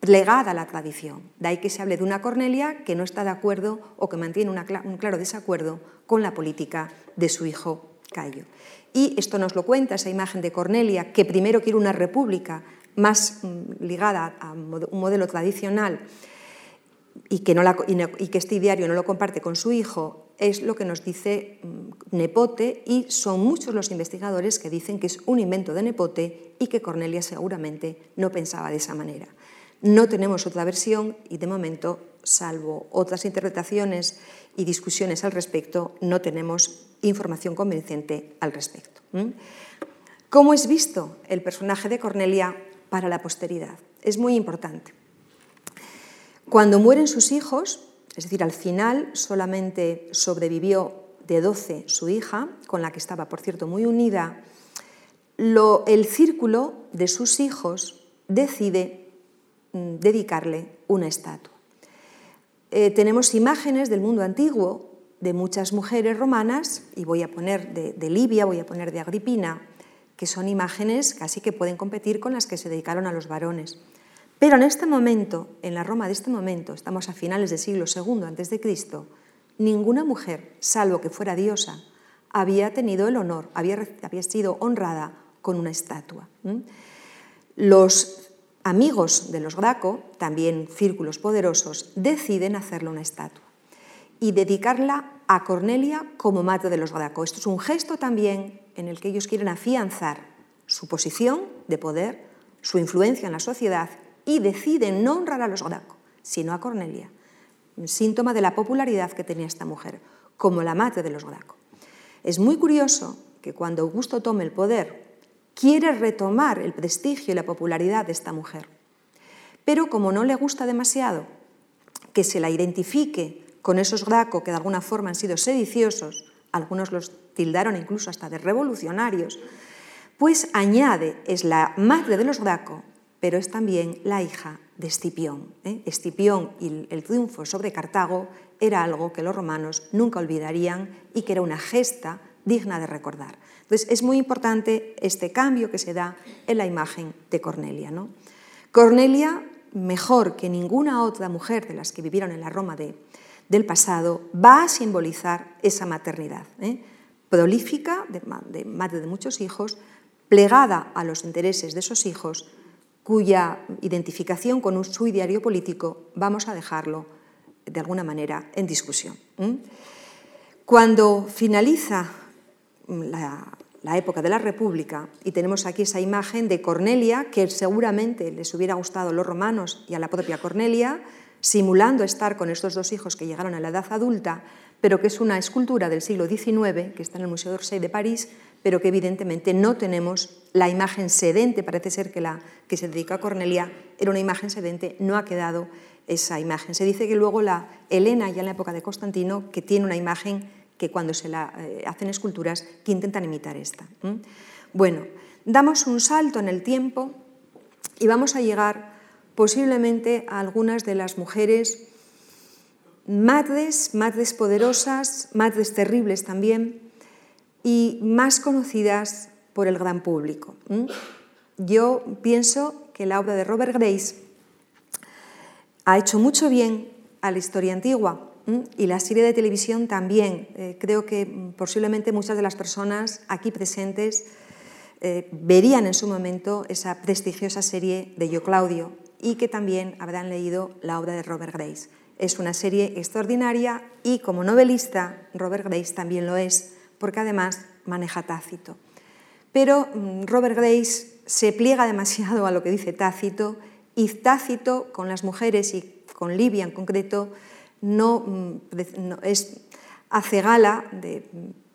legada a la tradición. De ahí que se hable de una Cornelia que no está de acuerdo o que mantiene un claro desacuerdo con la política de su hijo Cayo. Y esto nos lo cuenta esa imagen de Cornelia, que primero quiere una república más mm, ligada a un modelo tradicional y que, no que este diario no lo comparte con su hijo, es lo que nos dice mm, Nepote y son muchos los investigadores que dicen que es un invento de Nepote y que Cornelia seguramente no pensaba de esa manera. No tenemos otra versión y de momento, salvo otras interpretaciones y discusiones al respecto, no tenemos información convincente al respecto. ¿Cómo es visto el personaje de Cornelia para la posteridad? Es muy importante. Cuando mueren sus hijos, es decir, al final solamente sobrevivió de 12 su hija, con la que estaba, por cierto, muy unida, el círculo de sus hijos decide dedicarle una estatua. Eh, tenemos imágenes del mundo antiguo de muchas mujeres romanas, y voy a poner de, de Libia, voy a poner de Agripina, que son imágenes casi que pueden competir con las que se dedicaron a los varones. Pero en este momento, en la Roma de este momento, estamos a finales del siglo II a.C., ninguna mujer, salvo que fuera diosa, había tenido el honor, había, había sido honrada con una estatua. Los amigos de los Graco, también círculos poderosos, deciden hacerle una estatua y dedicarla a Cornelia como madre de los Graco. Esto es un gesto también en el que ellos quieren afianzar su posición de poder, su influencia en la sociedad y decide no honrar a los Graco, sino a Cornelia, un síntoma de la popularidad que tenía esta mujer, como la madre de los Graco. Es muy curioso que cuando Augusto tome el poder, quiere retomar el prestigio y la popularidad de esta mujer. Pero como no le gusta demasiado que se la identifique con esos Graco que de alguna forma han sido sediciosos, algunos los tildaron incluso hasta de revolucionarios, pues añade, es la madre de los Graco, pero es también la hija de Escipión. ¿eh? Escipión y el triunfo sobre Cartago era algo que los romanos nunca olvidarían y que era una gesta digna de recordar. Entonces es muy importante este cambio que se da en la imagen de Cornelia. ¿no? Cornelia, mejor que ninguna otra mujer de las que vivieron en la Roma de, del pasado, va a simbolizar esa maternidad. ¿eh? Prolífica, de, madre de muchos hijos, plegada a los intereses de esos hijos, cuya identificación con su ideario político vamos a dejarlo de alguna manera en discusión. Cuando finaliza la, la, época de la República y tenemos aquí esa imagen de Cornelia, que seguramente les hubiera gustado a los romanos y a la propia Cornelia, simulando estar con estos dos hijos que llegaron a la edad adulta, pero que es una escultura del siglo XIX, que está en el Museo d'Orsay de París, pero que evidentemente no tenemos la imagen sedente, parece ser que la que se dedica a Cornelia era una imagen sedente, no ha quedado esa imagen. Se dice que luego la Elena, ya en la época de Constantino, que tiene una imagen que cuando se la eh, hacen esculturas que intentan imitar esta. Bueno, damos un salto en el tiempo y vamos a llegar posiblemente a algunas de las mujeres madres, madres poderosas, madres terribles también, y más conocidas por el gran público. Yo pienso que la obra de Robert Grace ha hecho mucho bien a la historia antigua y la serie de televisión también. Eh, creo que posiblemente muchas de las personas aquí presentes eh, verían en su momento esa prestigiosa serie de Yo Claudio y que también habrán leído la obra de Robert Grace. Es una serie extraordinaria y como novelista Robert Grace también lo es porque además maneja Tácito. Pero mm, Robert Grace se pliega demasiado a lo que dice Tácito y Tácito con las mujeres y con Livia en concreto no, mm, es, hace gala de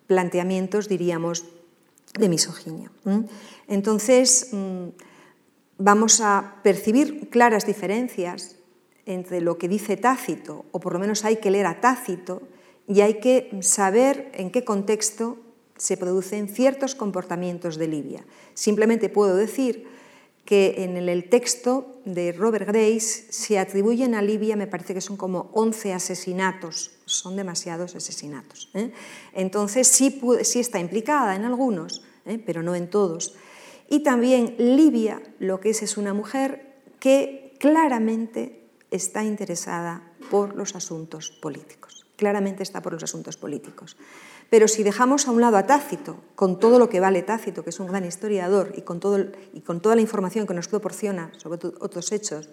planteamientos, diríamos, de misoginia. Entonces, mm, vamos a percibir claras diferencias entre lo que dice Tácito, o por lo menos hay que leer a Tácito, y hay que saber en qué contexto se producen ciertos comportamientos de Libia. Simplemente puedo decir que en el texto de Robert Grace se atribuyen a Libia, me parece que son como 11 asesinatos, son demasiados asesinatos. ¿eh? Entonces sí, está implicada en algunos, ¿eh? pero no en todos. Y también Libia lo que es es una mujer que claramente está interesada por los asuntos políticos claramente está por los asuntos políticos. Pero si dejamos a un lado a Tácito, con todo lo que vale Tácito, que es un gran historiador, y con, toda la información que nos proporciona sobre otros hechos,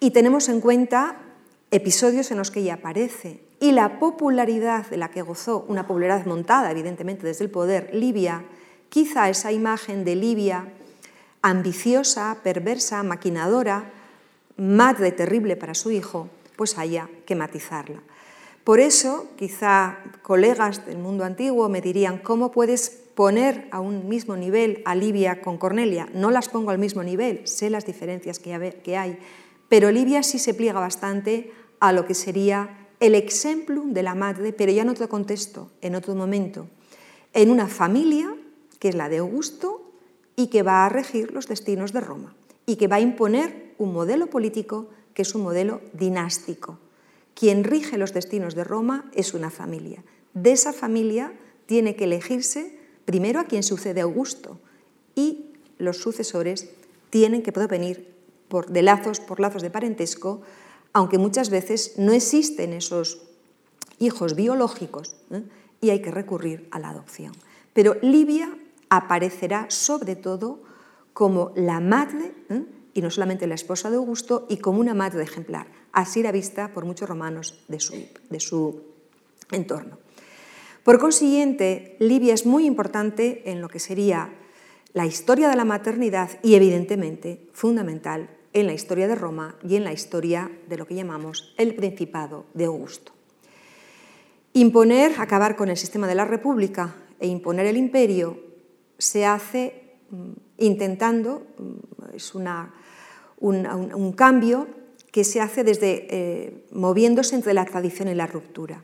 y tenemos en cuenta episodios en los que ella aparece y la popularidad de la que gozó, una popularidad montada evidentemente desde el poder, Libia, quizá esa imagen de Libia ambiciosa, perversa, maquinadora, madre terrible para su hijo, pues haya que matizarla. Por eso, quizá colegas del mundo antiguo me dirían, ¿cómo puedes poner a un mismo nivel a Libia con Cornelia? No las pongo al mismo nivel, sé las diferencias que hay, pero Libia sí se pliega bastante a lo que sería el ejemplo de la madre, pero ya en otro contexto, en otro momento, en una familia que es la de Augusto y que va a regir los destinos de Roma y que va a imponer un modelo político que es un modelo dinástico quien rige los destinos de Roma es una familia. De esa familia tiene que elegirse primero a quien sucede Augusto y los sucesores tienen que provenir por, de lazos, por lazos de parentesco, aunque muchas veces no existen esos hijos biológicos ¿eh? y hay que recurrir a la adopción. Pero Livia aparecerá sobre todo como la madre, ¿eh? Y no solamente la esposa de Augusto, y como una madre ejemplar. Así era vista por muchos romanos de su, de su entorno. Por consiguiente, Libia es muy importante en lo que sería la historia de la maternidad y evidentemente fundamental en la historia de Roma y en la historia de lo que llamamos el Principado de Augusto. Imponer, acabar con el sistema de la República e imponer el imperio se hace mm, intentando, mm, es una, un, cambio que se hace desde eh, moviéndose entre la tradición y la ruptura.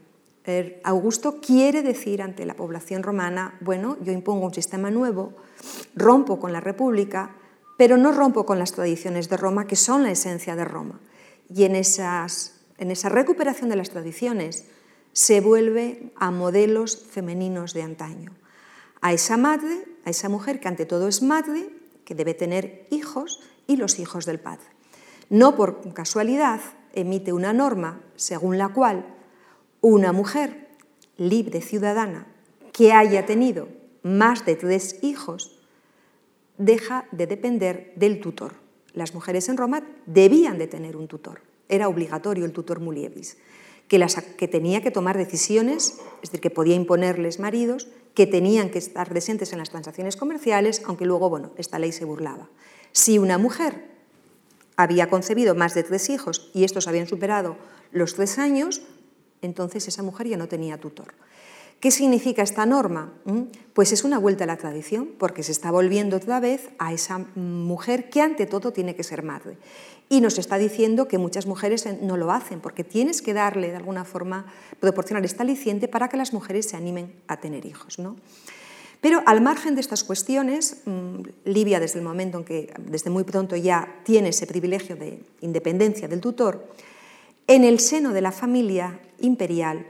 Augusto quiere decir ante la población romana, bueno, yo impongo un sistema nuevo, rompo con la República, pero no rompo con las tradiciones de Roma, que son la esencia de Roma. Y en, esas, en esa recuperación de las tradiciones se vuelve a modelos femeninos de antaño. A esa madre, a esa mujer que ante todo es madre, que debe tener hijos y los hijos del padre. No por casualidad emite una norma según la cual una mujer libre ciudadana que haya tenido más de tres hijos deja de depender del tutor. Las mujeres en Roma debían de tener un tutor. Era obligatorio el tutor mulieris, que, que tenía que tomar decisiones, es decir, que podía imponerles maridos, que tenían que estar presentes en las transacciones comerciales, aunque luego, bueno, esta ley se burlaba. Si una mujer había concebido más de tres hijos y estos habían superado los tres años, entonces esa mujer ya no tenía tutor. ¿Qué significa esta norma? ¿Mm? Pues es una vuelta a la tradición, porque se está volviendo otra vez a esa mujer que ante todo tiene que ser madre. Y nos está diciendo que muchas mujeres no lo hacen, porque tienes que darle de alguna forma, proporcionar esta aliciente para que las mujeres se animen a tener hijos. ¿no? Pero al margen de estas cuestiones, mm, Libia desde el momento en que desde muy pronto ya tiene ese privilegio de independencia del tutor, en el seno de la familia imperial,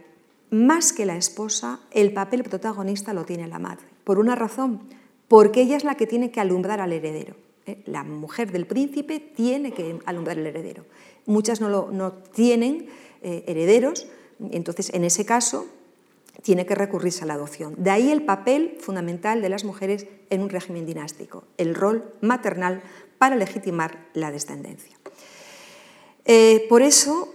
más que la esposa, el papel protagonista lo tiene la madre. Por una razón, porque ella es la que tiene que alumbrar al heredero. ¿eh? La mujer del príncipe tiene que alumbrar al heredero. Muchas no, tienen eh, herederos, entonces en ese caso tiene que recurrirse a la adopción. De ahí el papel fundamental de las mujeres en un régimen dinástico, el rol maternal para legitimar la descendencia. Eh, por eso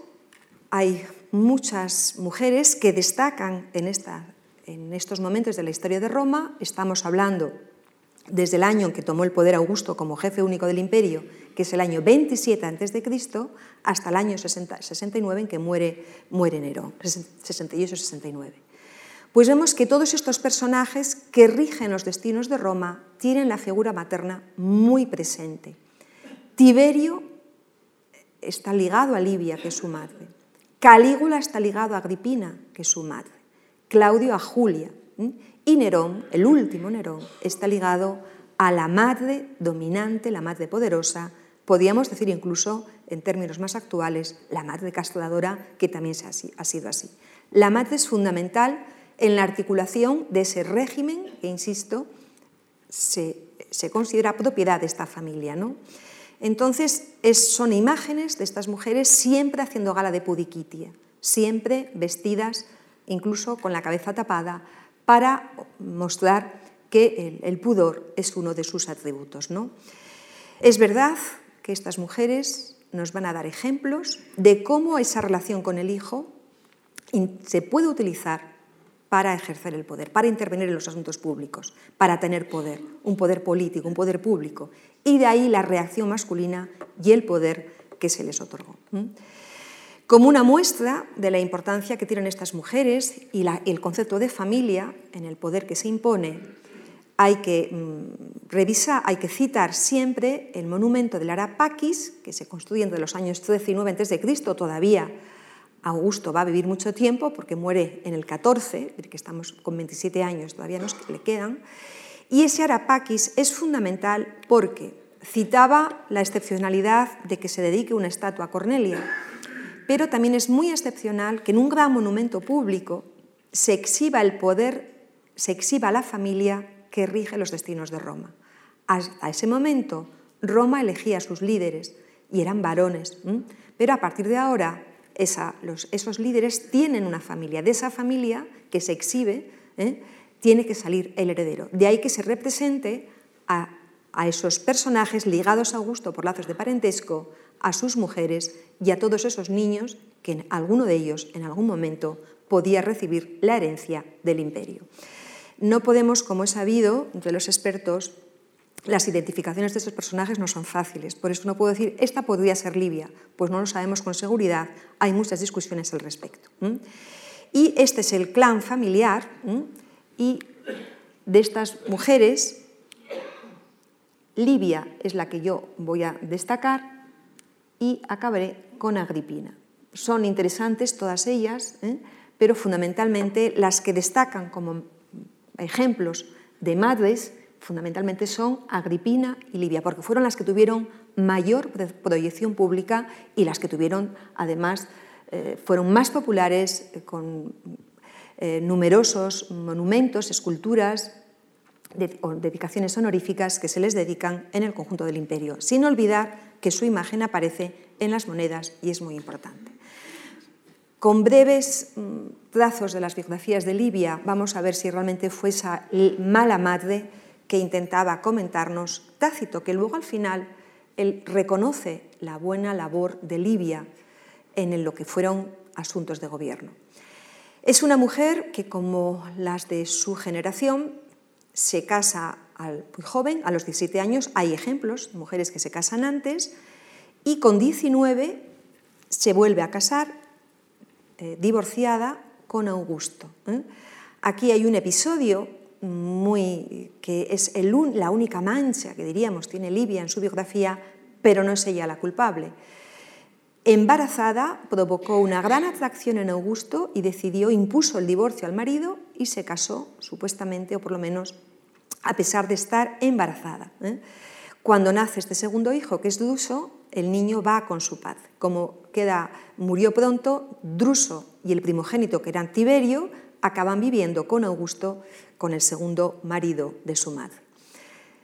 hay muchas mujeres que destacan en, estos momentos de la historia de Roma. Estamos hablando desde el año en que tomó el poder Augusto como jefe único del imperio, que es el año 27 a.C., hasta el año 69 en que muere, muere Nerón, 68-69. Pues vemos que todos estos personajes que rigen los destinos de Roma tienen la figura materna muy presente. Tiberio está ligado a Livia, que es su madre. Calígula está ligado a Agripina, que es su madre, Claudio a Julia, y Nerón, el último Nerón, está ligado a la madre dominante, la madre poderosa, podríamos decir incluso, en términos más actuales, la madre castradora, que también ha sido así. La madre es fundamental en la articulación de ese régimen que, insisto, se, se considera propiedad de esta familia. ¿no? Entonces, son imágenes de estas mujeres siempre haciendo gala de pudiquitia, siempre vestidas, incluso con la cabeza tapada, para mostrar que el, pudor es uno de sus atributos. ¿no? Es verdad que estas mujeres nos van a dar ejemplos de cómo esa relación con el hijo se puede utilizar para ejercer el poder, para intervenir en los asuntos públicos, para tener poder, un poder político, un poder público. Y de ahí la reacción masculina y el poder que se les otorgó. Como una muestra de la importancia que tienen estas mujeres y, el concepto de familia en el poder que se impone, hay que mm, revisar, hay que citar siempre el monumento del Arapaquis, que se construye entre los años 13 y 9 a.C., todavía Augusto va a vivir mucho tiempo porque muere en el 14, que estamos con 27 años, todavía nos le quedan. Y ese Arapaquis es fundamental porque citaba la excepcionalidad de que se dedique una estatua a Cornelia, pero también es muy excepcional que en un gran monumento público se exhiba el poder, se exhiba la familia que rige los destinos de Roma. Hasta ese momento, Roma elegía a sus líderes y eran varones, pero a partir de ahora esos líderes tienen una familia. De esa familia que se exhibe, ¿eh? tiene que salir el heredero. De ahí que se represente a, esos personajes ligados a Augusto por lazos de parentesco, a sus mujeres y a todos esos niños que alguno de ellos en algún momento podía recibir la herencia del imperio. No podemos, como he sabido entre los expertos, las identificaciones de estos personajes no son fáciles, por eso no puedo decir, esta podría ser Libia, pues no lo sabemos con seguridad, hay muchas discusiones al respecto. Y este es el clan familiar y de estas mujeres, Libia es la que yo voy a destacar y acabaré con Agripina. Son interesantes todas ellas, ¿eh? pero fundamentalmente las que destacan como ejemplos de madres fundamentalmente son Agripina y Livia, porque fueron las que tuvieron mayor proyección pública y las que tuvieron, además, eh, fueron más populares eh, con eh, numerosos monumentos, esculturas o dedicaciones honoríficas que se les dedican en el conjunto del imperio, sin olvidar que su imagen aparece en las monedas y es muy importante. Con breves mm, trazos de las biografías de Livia vamos a ver si realmente fue esa mala madre que intentaba comentarnos Tácito, que luego al final él reconoce la buena labor de Livia en lo que fueron asuntos de gobierno. Es una mujer que, como las de su generación, se casa muy joven, a los 17 años. Hay ejemplos, de mujeres que se casan antes, y con 19 se vuelve a casar, eh, divorciada, con Augusto. ¿eh? Aquí hay un episodio muy, que es la única mancha que diríamos tiene Livia en su biografía, pero no es ella la culpable. Embarazada, provocó una gran atracción en Augusto y decidió, impuso el divorcio al marido y se casó, supuestamente, o por lo menos a pesar de estar embarazada. ¿eh? Cuando nace este segundo hijo, que es Druso, el niño va con su padre. Como queda, murió pronto, Druso y el primogénito, que era Tiberio, acaban viviendo con Augusto, con el segundo marido de su madre.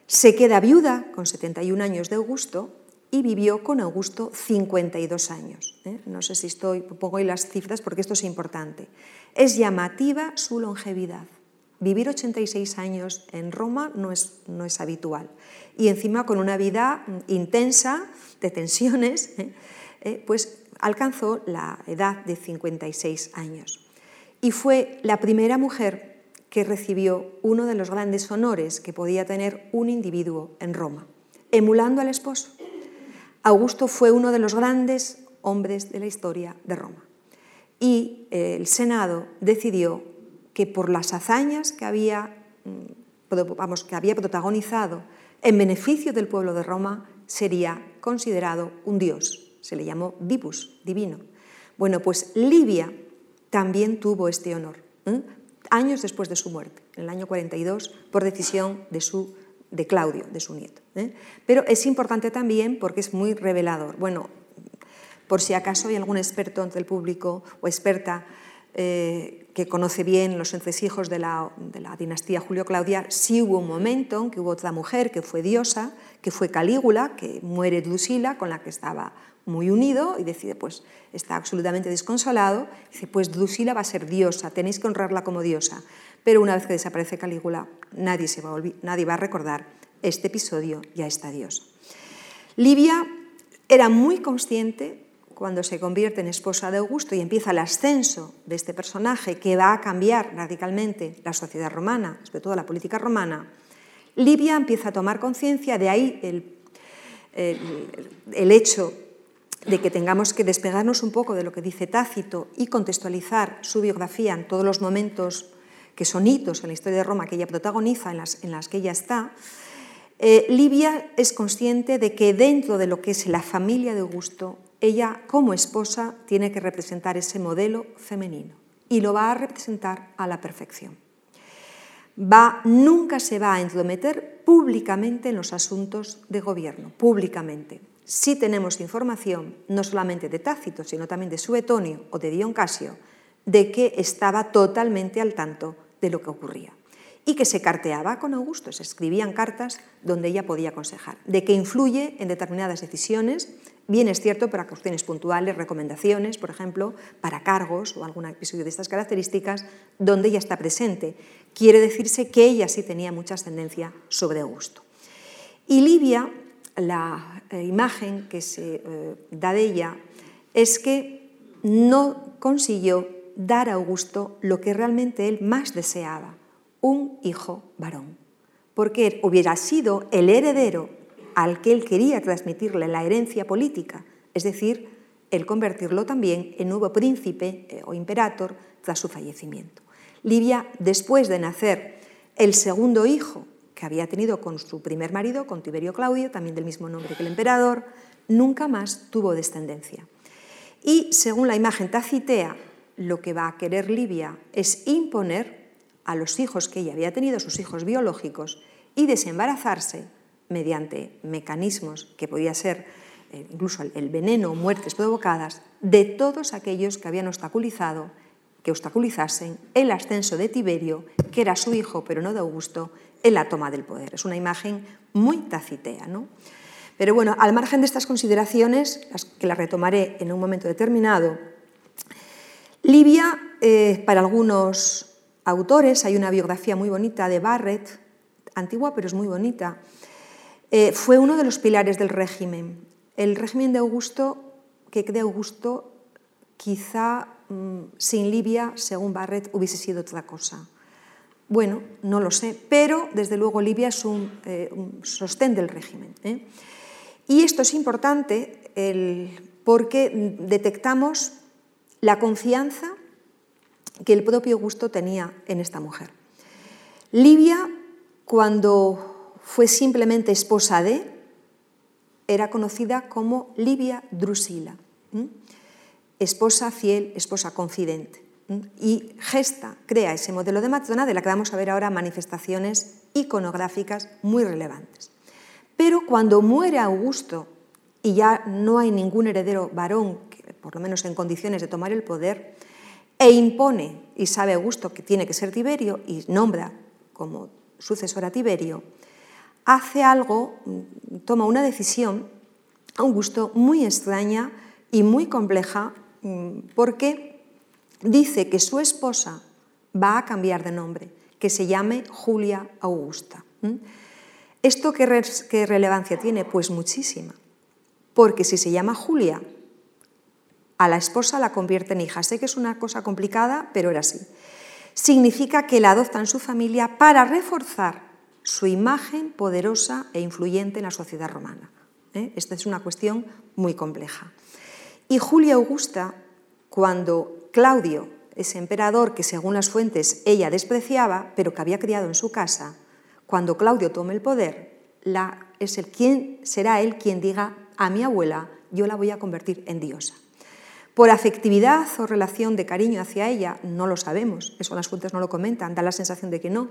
Se queda viuda con 71 años de Augusto y vivió con Augusto 52 años. ¿eh? No sé si estoy, pongo ahí las cifras porque esto es importante. Es llamativa su longevidad. Vivir 86 años en Roma no es, no es habitual. Y encima con una vida intensa, de tensiones, ¿eh? Eh, pues alcanzó la edad de 56 años y fue la primera mujer que recibió uno de los grandes honores que podía tener un individuo en Roma, emulando al esposo. Augusto fue uno de los grandes hombres de la historia de Roma. Y eh, el Senado decidió que por las hazañas que había, mm, vamos, que había protagonizado en beneficio del pueblo de Roma, sería considerado un dios. Se le llamó divus, divino. Bueno, pues Livia también tuvo este honor. Años después de su muerte, en el año 42, por decisión de, su, de Claudio, de su nieto. ¿eh? Pero es importante también porque es muy revelador. Bueno, por si acaso hay algún experto entre el público o experta eh, que conoce bien los entresijos de la, de la dinastía Julio-Claudia, sí hubo un momento en que hubo otra mujer que fue diosa, que fue Calígula, que muere Drusila, con la que estaba muy unido y decide, pues está absolutamente desconsolado, dice, pues Drusila va a ser diosa, tenéis que honrarla como diosa. Pero una vez que desaparece Calígula, nadie, se va, a nadie va a recordar este episodio y a esta diosa. Livia era muy consciente cuando se convierte en esposa de Augusto y empieza el ascenso de este personaje que va a cambiar radicalmente la sociedad romana, sobre todo la política romana, Livia empieza a tomar conciencia, de ahí el, el hecho de que tengamos que despegarnos un poco de lo que dice Tácito y contextualizar su biografía en todos los momentos que son hitos en la historia de Roma que ella protagoniza, en las, en las que ella está, eh, Livia es consciente de que dentro de lo que es la familia de Augusto, ella como esposa tiene que representar ese modelo femenino y lo va a representar a la perfección. Va, nunca se va a entrometer públicamente en los asuntos de gobierno, públicamente sí tenemos información, no solamente de Tácito, sino también de Suetonio o de Dion Casio, de que estaba totalmente al tanto de lo que ocurría y que se carteaba con Augusto, se escribían cartas donde ella podía aconsejar, de que influye en determinadas decisiones, bien es cierto para cuestiones puntuales, recomendaciones, por ejemplo, para cargos o algún episodio de estas características, donde ella está presente. Quiere decirse que ella sí tenía mucha ascendencia sobre Augusto. Y Livia la imagen que se eh, da de ella es que no consiguió dar a Augusto lo que realmente él más deseaba, un hijo varón. porque hubiera sido el heredero al que él quería transmitirle la herencia política, es decir, el convertirlo también en nuevo príncipe eh, o imperator tras su fallecimiento. Livia, después de nacer el segundo hijo que había tenido con su primer marido, con Tiberio Claudio, también del mismo nombre que el emperador, nunca más tuvo descendencia. Y según la imagen tacitea, lo que va a querer Livia es imponer a los hijos que ella había tenido, sus hijos biológicos, y desembarazarse mediante mecanismos que podía ser eh, incluso el veneno o muertes provocadas, de todos aquellos que habían obstaculizado, que obstaculizasen el ascenso de Tiberio, que era su hijo, pero no de Augusto, en la toma del poder. Es una imagen muy tacitea. ¿no? Pero bueno, al margen de estas consideraciones, que las retomaré en un momento determinado, Libia, eh, para algunos autores, hay una biografía muy bonita de Barrett, antigua pero es muy bonita, eh, fue uno de los pilares del régimen. El régimen de Augusto, que de Augusto, quizá mm, sin Libia, según Barrett, hubiese sido otra cosa. Bueno, no lo sé, pero desde luego Libia es un, eh, sostén del régimen. ¿eh? Y esto es importante porque detectamos la confianza que el propio Augusto tenía en esta mujer. Libia, cuando fue simplemente esposa de, era conocida como Livia Drusila, esposa fiel, esposa confidente y gesta, crea ese modelo de matrona de la que vamos a ver ahora manifestaciones iconográficas muy relevantes. Pero cuando muere Augusto y ya no hay ningún heredero varón, por lo menos en condiciones de tomar el poder, e impone, y sabe Augusto que tiene que ser Tiberio, y nombra como sucesor a Tiberio, hace algo, toma una decisión, Augusto, muy extraña y muy compleja, mm, porque dice que su esposa va a cambiar de nombre, que se llame Julia Augusta. ¿Esto qué, relevancia tiene? Pues muchísima, porque si se llama Julia, a la esposa la convierte en hija. Sé que es una cosa complicada, pero era así. Significa que la adopta en su familia para reforzar su imagen poderosa e influyente en la sociedad romana. ¿eh? Esta es una cuestión muy compleja. Y Julia Augusta, cuando Claudio, ese emperador que según las fuentes ella despreciaba, pero que había criado en su casa, cuando Claudio tome el poder, la, es el quien, será él quien diga a mi abuela, yo la voy a convertir en diosa. Por afectividad o relación de cariño hacia ella, no lo sabemos, eso las fuentes no lo comentan, da la sensación de que no,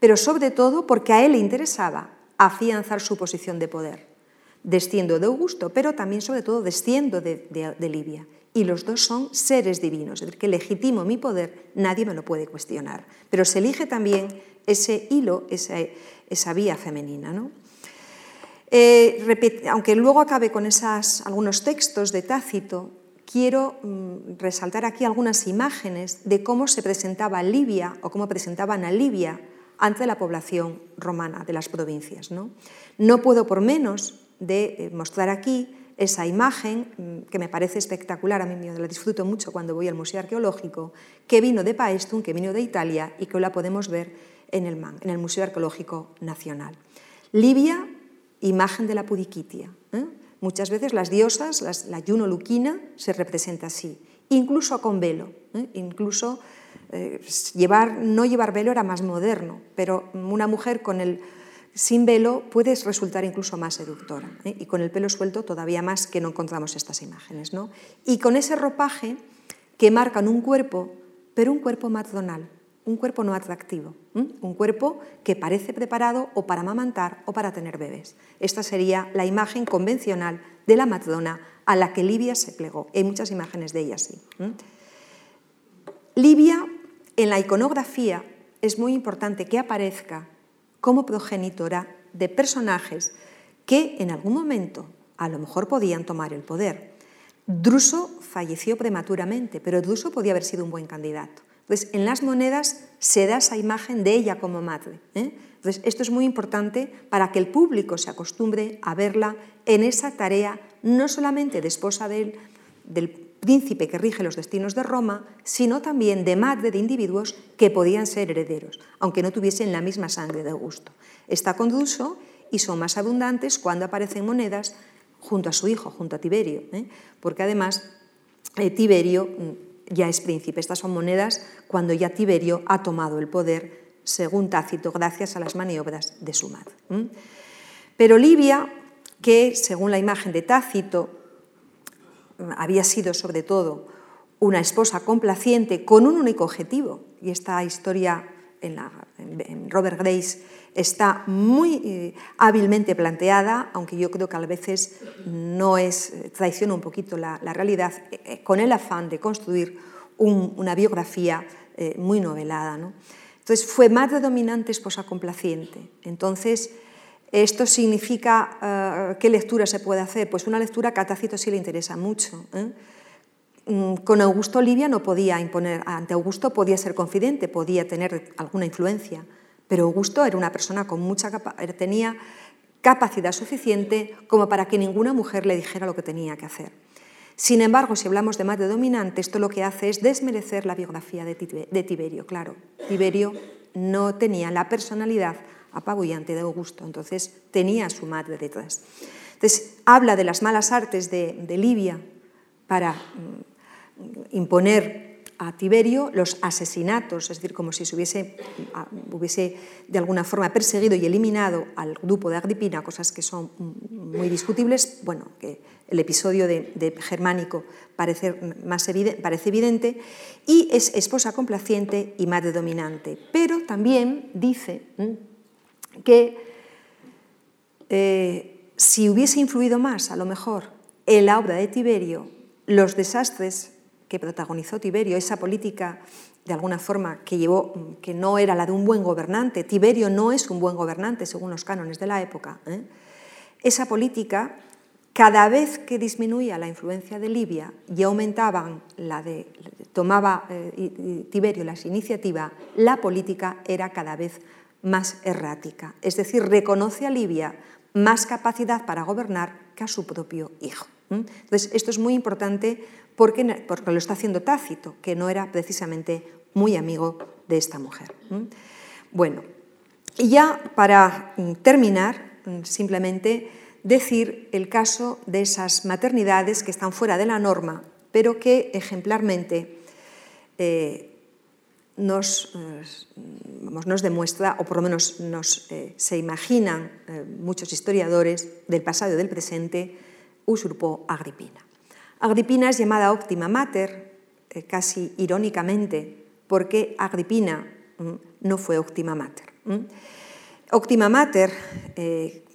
pero sobre todo porque a él le interesaba afianzar su posición de poder. Desciendo de Augusto, pero también sobre todo desciendo de, de Libia y los dos son seres divinos, es decir, que legitimo mi poder, nadie me lo puede cuestionar. Pero se elige también ese hilo, esa, vía femenina. ¿no? Eh, aunque luego acabe con esas, algunos textos de Tácito, quiero mm, resaltar aquí algunas imágenes de cómo se presentaba Libia o cómo presentaban a Libia ante la población romana de las provincias. No, no puedo por menos de eh, mostrar aquí esa imagen mm, que me parece espectacular, a mí la disfruto mucho cuando voy al Museo Arqueológico, que vino de Paestum, que vino de Italia y que hoy la podemos ver en el MAN, en el Museo Arqueológico Nacional. Libia, imagen de la pudiquitia. ¿eh? Muchas veces las diosas, la Juno Luquina, se representa así, incluso con velo, ¿eh? incluso eh, llevar, no llevar velo era más moderno, pero una mujer con el sin velo puedes resultar incluso más seductora ¿eh? y con el pelo suelto todavía más que no encontramos estas imágenes. ¿no? Y con ese ropaje que marcan un cuerpo, pero un cuerpo matronal, un cuerpo no atractivo, un cuerpo que parece preparado o para amamantar o para tener bebés. Esta sería la imagen convencional de la matrona a la que Libia se plegó. Hay muchas imágenes de ella así. Libia, en la iconografía, es muy importante que aparezca como progenitora de personajes que en algún momento a lo mejor podían tomar el poder. Druso falleció prematuramente, pero Druso podía haber sido un buen candidato. Entonces, en las monedas se da esa imagen de ella como madre. ¿eh? Entonces, esto es muy importante para que el público se acostumbre a verla en esa tarea, no solamente de esposa del príncipe que rige los destinos de Roma, sino también de madre de individuos que podían ser herederos, aunque no tuviesen la misma sangre de Augusto. Está con Druso y son más abundantes cuando aparecen monedas junto a su hijo, junto a Tiberio, ¿eh? porque además eh, Tiberio mm, ya es príncipe. Estas son monedas cuando ya Tiberio ha tomado el poder, según Tácito, gracias a las maniobras de su madre. Pero Livia, que según la imagen de Tácito, había sido sobre todo una esposa complaciente con un único objetivo, y esta historia en, Robert Grace está muy eh, hábilmente planteada, aunque yo creo que a veces no es, traiciona un poquito la, realidad, eh, eh, con el afán de construir una biografía muy novelada. Entonces, fue madre dominante, esposa complaciente. Entonces, ¿Esto significa eh, qué lectura se puede hacer? Pues una lectura que a Tácito sí le interesa mucho. ¿eh? Mm, con Augusto Livia no podía imponer, ante Augusto podía ser confidente, podía tener alguna influencia, pero Augusto era una persona con mucha tenía capacidad suficiente como para que ninguna mujer le dijera lo que tenía que hacer. Sin embargo, si hablamos de madre dominante, esto lo que hace es desmerecer la biografía de Tiberio. Claro, Tiberio no tenía la personalidad apabullante de Augusto, entonces tenía a su madre detrás. Entonces habla de las malas artes de, Libia para mm, imponer a Tiberio los asesinatos, es decir, como si se hubiese, hubiese, de alguna forma perseguido y eliminado al grupo de Agripina, cosas que son muy discutibles, bueno, que el episodio de, Germánico parece, más evidente, parece evidente, y es esposa complaciente y madre dominante. Pero también dice que eh, si hubiese influido más, a lo mejor, en la obra de Tiberio, los desastres que protagonizó Tiberio, esa política de alguna forma que llevó, que no era la de un buen gobernante, Tiberio no es un buen gobernante según los cánones de la época, ¿eh? esa política, cada vez que disminuía la influencia de Libia y aumentaban la de, tomaba eh, Tiberio las iniciativas, la política era cada vez más errática, es decir, reconoce a Libia más capacidad para gobernar que a su propio hijo. Entonces, esto es muy importante porque, porque lo está haciendo Tácito, que no era precisamente muy amigo de esta mujer. Bueno, y ya para mm, terminar, mm, simplemente decir el caso de esas maternidades que están fuera de la norma, pero que ejemplarmente eh, nos, eh, nos demuestra, o por lo menos nos, eh, se imaginan eh, muchos historiadores del pasado y del presente, usurpó Agripina. Agripina es llamada óptima mater, casi irónicamente, porque Agripina mm, no fue óptima mater. Óptima mater,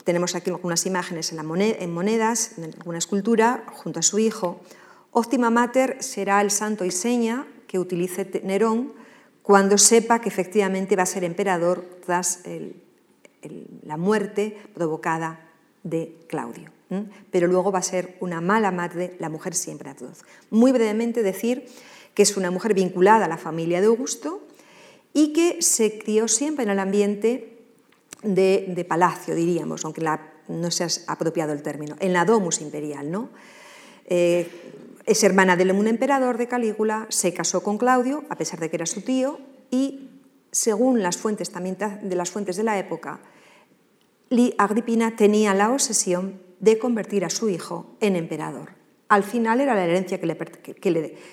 tenemos aquí algunas imágenes en, en monedas, en alguna escultura, junto a su hijo. Óptima mater será el santo y seña que utilice Nerón cuando sepa que efectivamente va a ser emperador tras la muerte provocada de Claudio. Pero luego va a ser una mala madre, la mujer siempre atroz. Muy brevemente decir que es una mujer vinculada a la familia de Augusto y que se crió siempre en el ambiente de, palacio, diríamos, aunque no se apropiado el término, en la domus imperial. ¿no? Eh, es hermana del un emperador de Calígula, se casó con Claudio, a pesar de que era su tío, y según las fuentes también de las fuentes de la época, Agripina tenía la obsesión de convertir a su hijo en emperador. Al final era la herencia que le,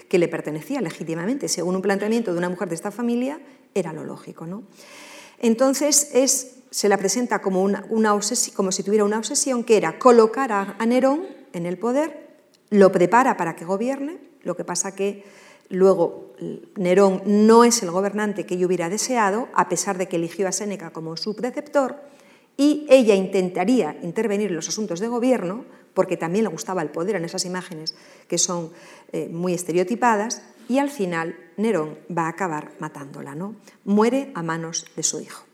que le, pertenecía legítimamente. Según un planteamiento de una mujer de esta familia, era lo lógico. ¿no? Entonces es, se la presenta como, una, como si tuviera una obsesión que era colocar a Nerón en el poder lo prepara para que gobierne, lo que pasa que luego Nerón no es el gobernante que ella hubiera deseado, a pesar de que eligió a Séneca como su preceptor, y ella intentaría intervenir en los asuntos de gobierno, porque también le gustaba el poder en esas imágenes que son eh, muy estereotipadas, y al final Nerón va a acabar matándola, ¿no? Muere a manos de su hijo.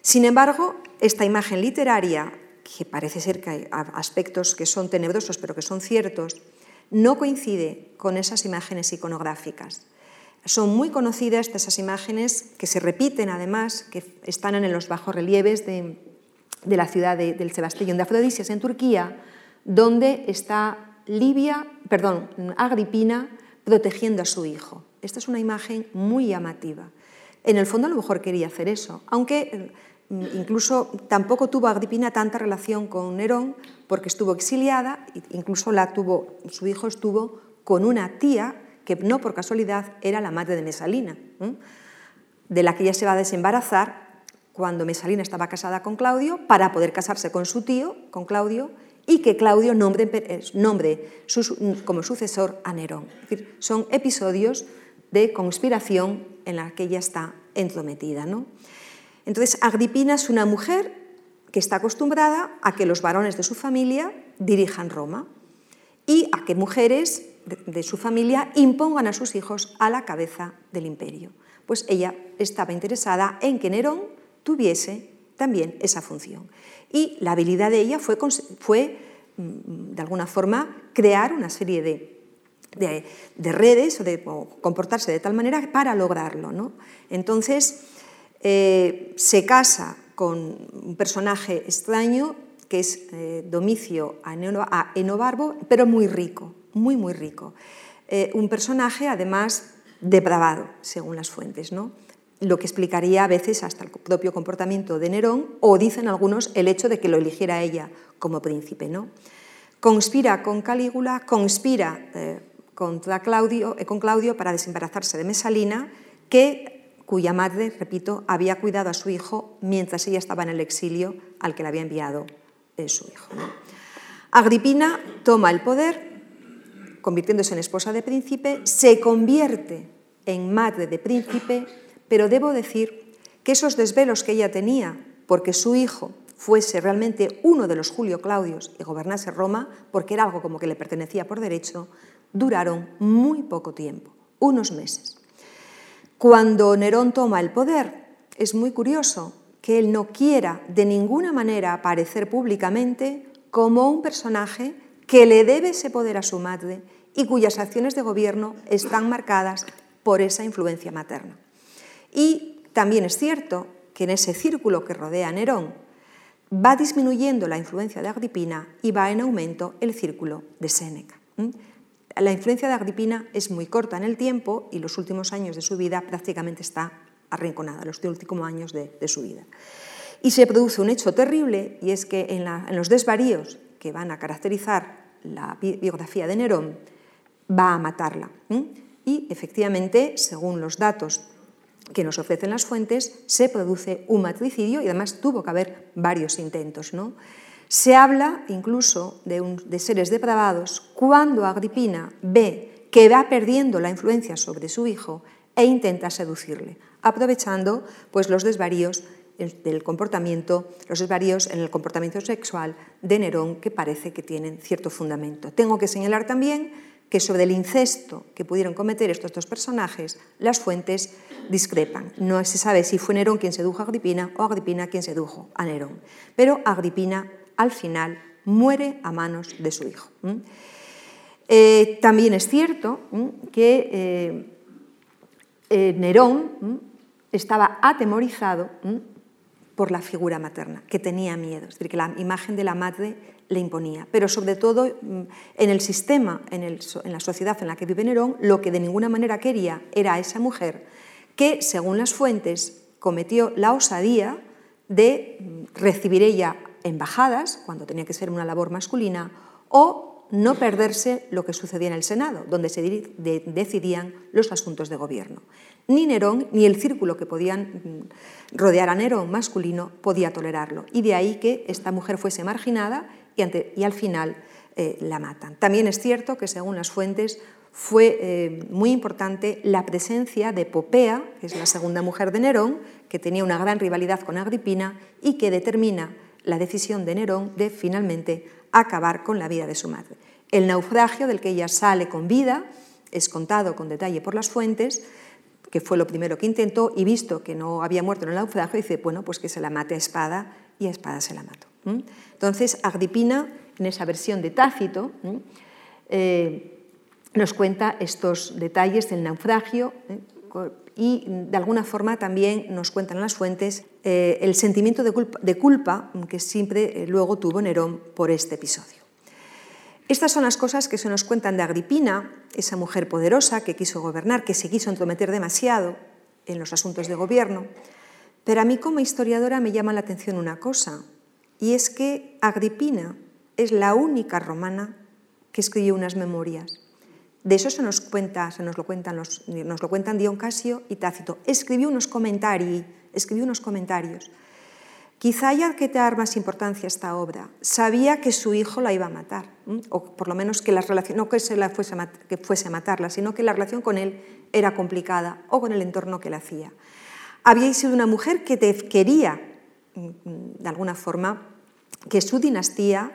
Sin embargo, esta imagen literaria que parece ser que hay aspectos que son tenebrosos pero que son ciertos, no coincide con esas imágenes iconográficas. Son muy conocidas esas imágenes que se repiten además, que están en los bajorrelieves de, de la ciudad del Sebastián de Afrodisias en Turquía, donde está Libia perdón, Agripina protegiendo a su hijo. Esta es una imagen muy llamativa. En el fondo a lo mejor quería hacer eso, aunque mm, incluso tampoco tuvo Agripina tanta relación con Nerón porque estuvo exiliada, incluso la tuvo, su hijo estuvo con una tía que no por casualidad era la madre de Mesalina, de la que ella se va a desembarazar cuando Mesalina estaba casada con Claudio para poder casarse con su tío, con Claudio, y que Claudio nombre, nombre como sucesor a Nerón. Son episodios de conspiración en la que ella está entrometida. ¿no? Entonces, Agripina es una mujer que está acostumbrada a que los varones de su familia dirijan Roma y a que mujeres de, su familia impongan a sus hijos a la cabeza del imperio. Pues ella estaba interesada en que Nerón tuviese también esa función. Y la habilidad de ella fue, mm, de alguna forma, crear una serie de, de, redes o de comportarse de tal manera para lograrlo. ¿no? Entonces, eh, se casa con un personaje extraño que es eh, Domicio a Enobarbo, pero muy rico, muy, muy rico. Eh, un personaje, además, depravado, según las fuentes. ¿no? lo que explicaría a veces hasta el propio comportamiento de Nerón, o dicen algunos el hecho de que lo eligiera ella como príncipe. ¿no? Conspira con Calígula, conspira eh, Claudio, con Claudio para desembarazarse de Mesalina, que, cuya madre, repito, había cuidado a su hijo mientras ella estaba en el exilio al que le había enviado eh, su hijo. Agripina toma el poder, convirtiéndose en esposa de príncipe, se convierte en madre de príncipe pero debo decir que esos desvelos que ella tenía porque su hijo fuese realmente uno de los Julio Claudios y gobernase Roma, porque era algo como que le pertenecía por derecho, duraron muy poco tiempo, unos meses. Cuando Nerón toma el poder, es muy curioso que él no quiera de ninguna manera aparecer públicamente como un personaje que le debe ese poder a su madre y cuyas acciones de gobierno están marcadas por esa influencia materna. Y también es cierto que en ese círculo que rodea a Nerón va disminuyendo la influencia de Agripina y va en aumento el círculo de Séneca. La influencia de Agripina es muy corta en el tiempo y los últimos años de su vida prácticamente está arrinconada, los últimos años de, su vida. Y se produce un hecho terrible y es que en, los desvaríos que van a caracterizar la biografía de Nerón, va a matarla. Y efectivamente, según los datos que nos ofrecen las fuentes, se produce un matricidio y además tuvo que haber varios intentos. ¿no? Se habla incluso de, seres depravados cuando Agripina ve que va perdiendo la influencia sobre su hijo e intenta seducirle, aprovechando pues, los desvaríos del comportamiento, los desvaríos en el comportamiento sexual de Nerón que parece que tienen cierto fundamento. Tengo que señalar también que sobre el incesto que pudieron cometer estos dos personajes, las fuentes discrepan. No se sabe si fue Nerón quien sedujo a Agripina o Agripina quien sedujo a Nerón. Pero Agripina al final muere a manos de su hijo. Eh, también es cierto que eh, eh, Nerón estaba atemorizado por la figura materna, que tenía miedo, es decir, que la imagen de la madre le imponía. Pero sobre todo en el sistema, en, la sociedad en la que vive Nerón, lo que de ninguna manera quería era esa mujer que, según las fuentes, cometió la osadía de recibir ella embajadas, cuando tenía que ser una labor masculina, o no perderse lo que sucedía en el Senado, donde se decidían los asuntos de gobierno. Ni Nerón ni el círculo que podían mm, rodear a Nerón masculino podía tolerarlo. Y de ahí que esta mujer fuese marginada y, al final eh, la matan. También es cierto que, según las fuentes, fue eh, muy importante la presencia de Popea, que es la segunda mujer de Nerón, que tenía una gran rivalidad con Agripina y que determina la decisión de Nerón de finalmente acabar con la vida de su madre. El naufragio del que ella sale con vida es contado con detalle por las fuentes, que fue lo primero que intentó, y visto que no había muerto en el naufragio, dice, bueno, pues que se la mate a espada, y a espada se la mató. Entonces, Agripina, en esa versión de Tácito, eh, nos cuenta estos detalles del naufragio ¿eh? Y de alguna forma también nos cuentan las fuentes eh, el sentimiento de culpa, que siempre luego tuvo Nerón por este episodio. Estas son las cosas que se nos cuentan de Agripina, esa mujer poderosa que quiso gobernar, que se quiso entrometer demasiado en los asuntos de gobierno. Pero a mí como historiadora me llama la atención una cosa, y es que Agripina es la única romana que escribió unas memorias. De eso se nos cuenta, se nos lo cuentan nos lo cuentan Dion Casio y Tácito. Escribió unos comentarios. Quizá haya que dar más importancia a esta obra. Sabía que su hijo la iba a matar, o por lo menos que la relación, no que, se la fuese, a que fuese matarla, sino que la relación con él era complicada o con el entorno que la hacía. Había sido una mujer que te quería, de alguna forma, que su dinastía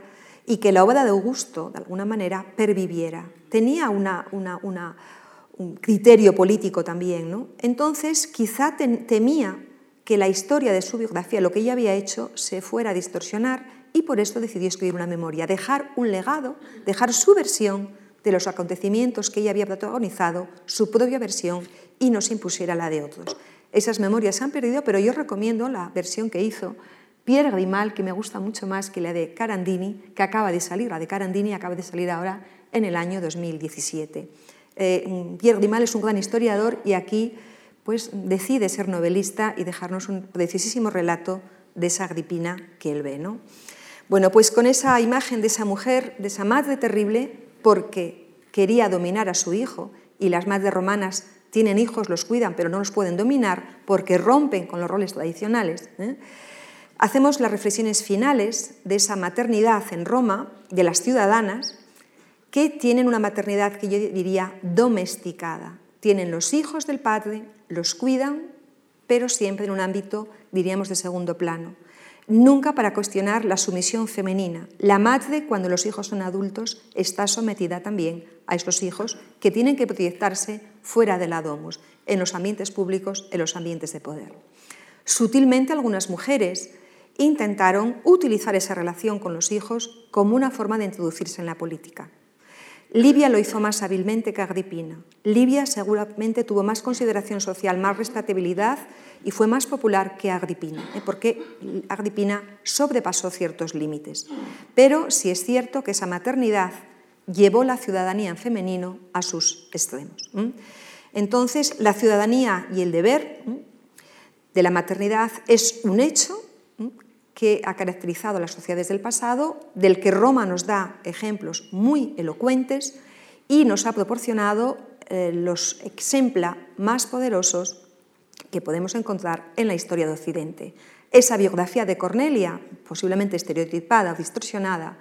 y que la obra de Augusto, de alguna manera, perviviera. Tenía un criterio político también. ¿no? Entonces, quizá temía que la historia de su biografía, lo que ella había hecho, se fuera a distorsionar y por eso decidió escribir una memoria, dejar un legado, dejar su versión de los acontecimientos que ella había protagonizado, su propia versión y no se impusiera la de otros. Esas memorias se han perdido, pero yo recomiendo la versión que hizo Pierre Grimal, que me gusta mucho más que la de Carandini, que acaba de salir, la de Carandini acaba de salir ahora en el año 2017. Eh, Pierre Grimal es un gran historiador y aquí pues decide ser novelista y dejarnos un precisísimo relato de esa Agripina que él ve. ¿no? Bueno, pues con esa imagen de esa mujer, de esa madre terrible, porque quería dominar a su hijo, y las madres romanas tienen hijos, los cuidan, pero no los pueden dominar porque rompen con los roles tradicionales. ¿eh? Hacemos las reflexiones finales de esa maternidad en Roma, de las ciudadanas, que tienen una maternidad que yo diría domesticada. Tienen los hijos del padre, los cuidan, pero siempre en un ámbito, diríamos, de segundo plano. Nunca para cuestionar la sumisión femenina. La madre, cuando los hijos son adultos, está sometida también a estos hijos que tienen que proyectarse fuera de la domus, en los ambientes públicos, en los ambientes de poder. Sutilmente algunas mujeres intentaron utilizar esa relación con los hijos como una forma de introducirse en la política. Libia lo hizo más hábilmente que Agripina. Libia seguramente tuvo más consideración social, más respetabilidad y fue más popular que Agripina, ¿eh? porque Agripina sobrepasó ciertos límites. Pero sí es cierto que esa maternidad llevó la ciudadanía en femenino a sus extremos. Entonces, la ciudadanía y el deber de la maternidad es un hecho que ha caracterizado a las sociedades del pasado, del que Roma nos da ejemplos muy elocuentes y nos ha proporcionado eh, los ejemplos más poderosos que podemos encontrar en la historia de Occidente. Esa biografía de Cornelia, posiblemente estereotipada o distorsionada,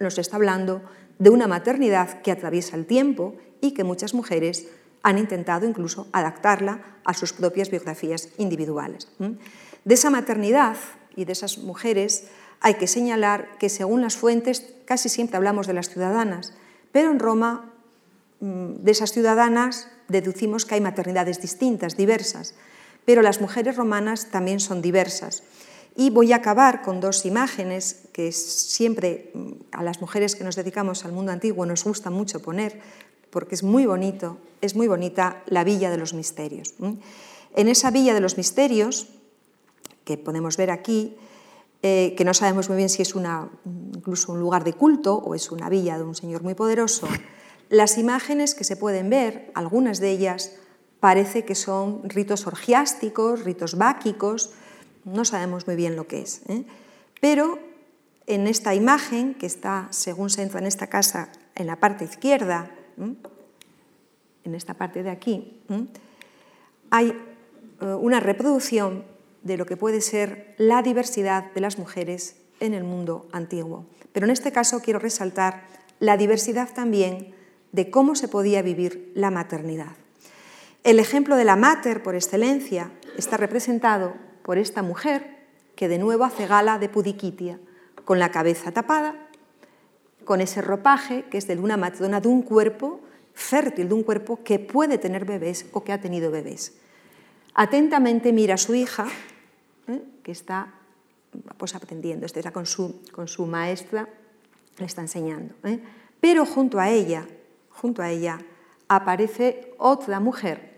nos está hablando de una maternidad que atraviesa el tiempo y que muchas mujeres han intentado incluso adaptarla a sus propias biografías individuales. De esa maternidad y de esas mujeres, hay que señalar que según las fuentes casi siempre hablamos de las ciudadanas, pero en Roma mm, de esas ciudadanas deducimos que hay maternidades distintas, diversas, pero las mujeres romanas también son diversas. Y voy a acabar con dos imágenes que siempre mm, a las mujeres que nos dedicamos al mundo antiguo nos gusta mucho poner, porque es muy bonito, es muy bonita la Villa de los Misterios. En esa Villa de los Misterios, que podemos ver aquí, eh, que no sabemos muy bien si es una, incluso un lugar de culto o es una villa de un señor muy poderoso, las imágenes que se pueden ver, algunas de ellas, parece que son ritos orgiásticos, ritos báquicos, no sabemos muy bien lo que es. ¿eh? Pero en esta imagen, que está, según se en esta casa, en la parte izquierda, en esta parte de aquí, hay eh, una reproducción de lo que puede ser la diversidad de las mujeres en el mundo antiguo. Pero en este caso quiero resaltar la diversidad también de cómo se podía vivir la maternidad. El ejemplo de la mater por excelencia está representado por esta mujer que de nuevo hace gala de pudiquitia, con la cabeza tapada, con ese ropaje que es de una matrona de un cuerpo fértil, de un cuerpo que puede tener bebés o que ha tenido bebés. Atentamente mira a su hija. Que está pues, aprendiendo, está con su, con su maestra, le está enseñando. ¿eh? Pero junto a ella, junto a ella, aparece otra mujer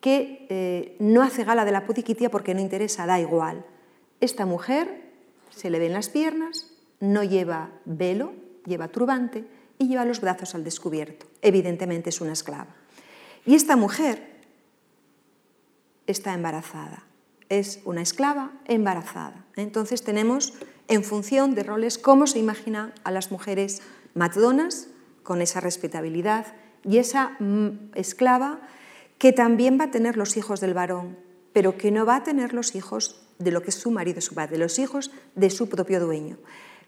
que eh, no hace gala de la putiquitia porque no interesa, da igual. Esta mujer se le ven las piernas, no lleva velo, lleva turbante y lleva los brazos al descubierto. Evidentemente es una esclava. Y esta mujer está embarazada. Es una esclava embarazada. Entonces tenemos, en función de roles, cómo se imagina a las mujeres matdonas con esa respetabilidad y esa mm, esclava que también va a tener los hijos del varón, pero que no va a tener los hijos de lo que es su marido, su padre, los hijos de su propio dueño,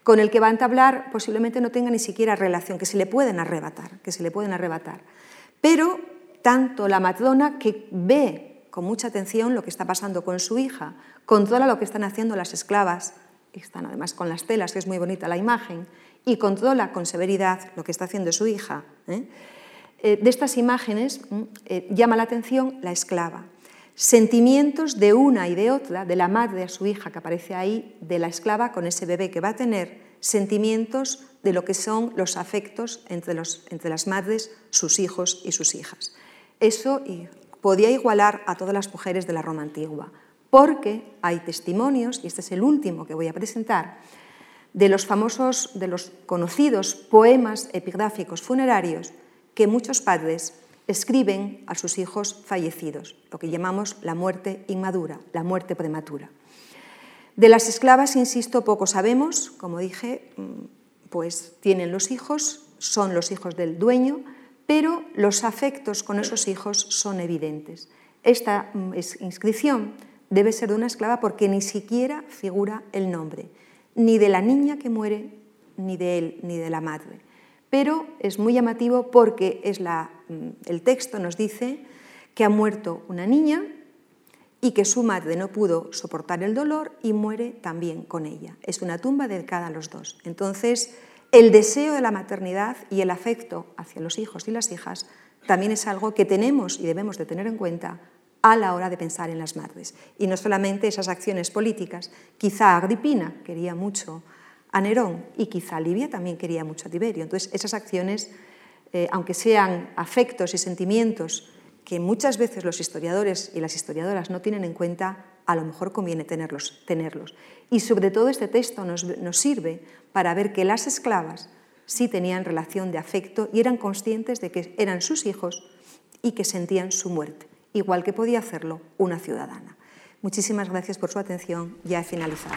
con el que va a entablar posiblemente no tenga ni siquiera relación, que se le pueden arrebatar, que se le pueden arrebatar. Pero tanto la matrona que ve con mucha atención lo que está pasando con su hija, controla lo que están haciendo las esclavas, están además con las telas, que es muy bonita la imagen, y controla con severidad lo que está haciendo su hija. ¿eh? Eh, de estas imágenes eh, llama la atención la esclava. Sentimientos de una y de otra, de la madre a su hija que aparece ahí, de la esclava con ese bebé que va a tener, sentimientos de lo que son los afectos entre, los, entre las madres, sus hijos y sus hijas. Eso podía igualar a todas las mujeres de la Roma antigua, porque hay testimonios, y este es el último que voy a presentar, de los famosos, de los conocidos poemas epigráficos funerarios que muchos padres escriben a sus hijos fallecidos, lo que llamamos la muerte inmadura, la muerte prematura. De las esclavas, insisto, poco sabemos, como dije, mm, pues tienen los hijos, son los hijos del dueño, pero los afectos con esos hijos son evidentes. Esta mm, inscripción debe ser de una esclava porque ni siquiera figura el nombre, ni de la niña que muere, ni de él, ni de la madre pero es muy llamativo porque mm, el texto nos dice que ha muerto una niña y que su madre no pudo soportar el dolor y muere también con ella. Es una tumba dedicada a los dos. Entonces, el deseo de la maternidad y el afecto hacia los hijos y las hijas también es algo que tenemos y debemos de tener en cuenta a la hora de pensar en las madres. Y no solamente esas acciones políticas. Quizá Agripina quería mucho a Nerón y quizá Livia también quería mucho a Tiberio. Entonces, esas acciones, eh, aunque sean afectos y sentimientos que muchas veces los historiadores y las historiadoras no tienen en cuenta, a lo mejor conviene tenerlos. tenerlos. Y sobre todo este texto nos, nos sirve para ver que las esclavas sí tenían relación de afecto y eran conscientes de que eran sus hijos y que sentían su muerte, igual que podía hacerlo una ciudadana. Muchísimas gracias por su atención. Ya he finalizado.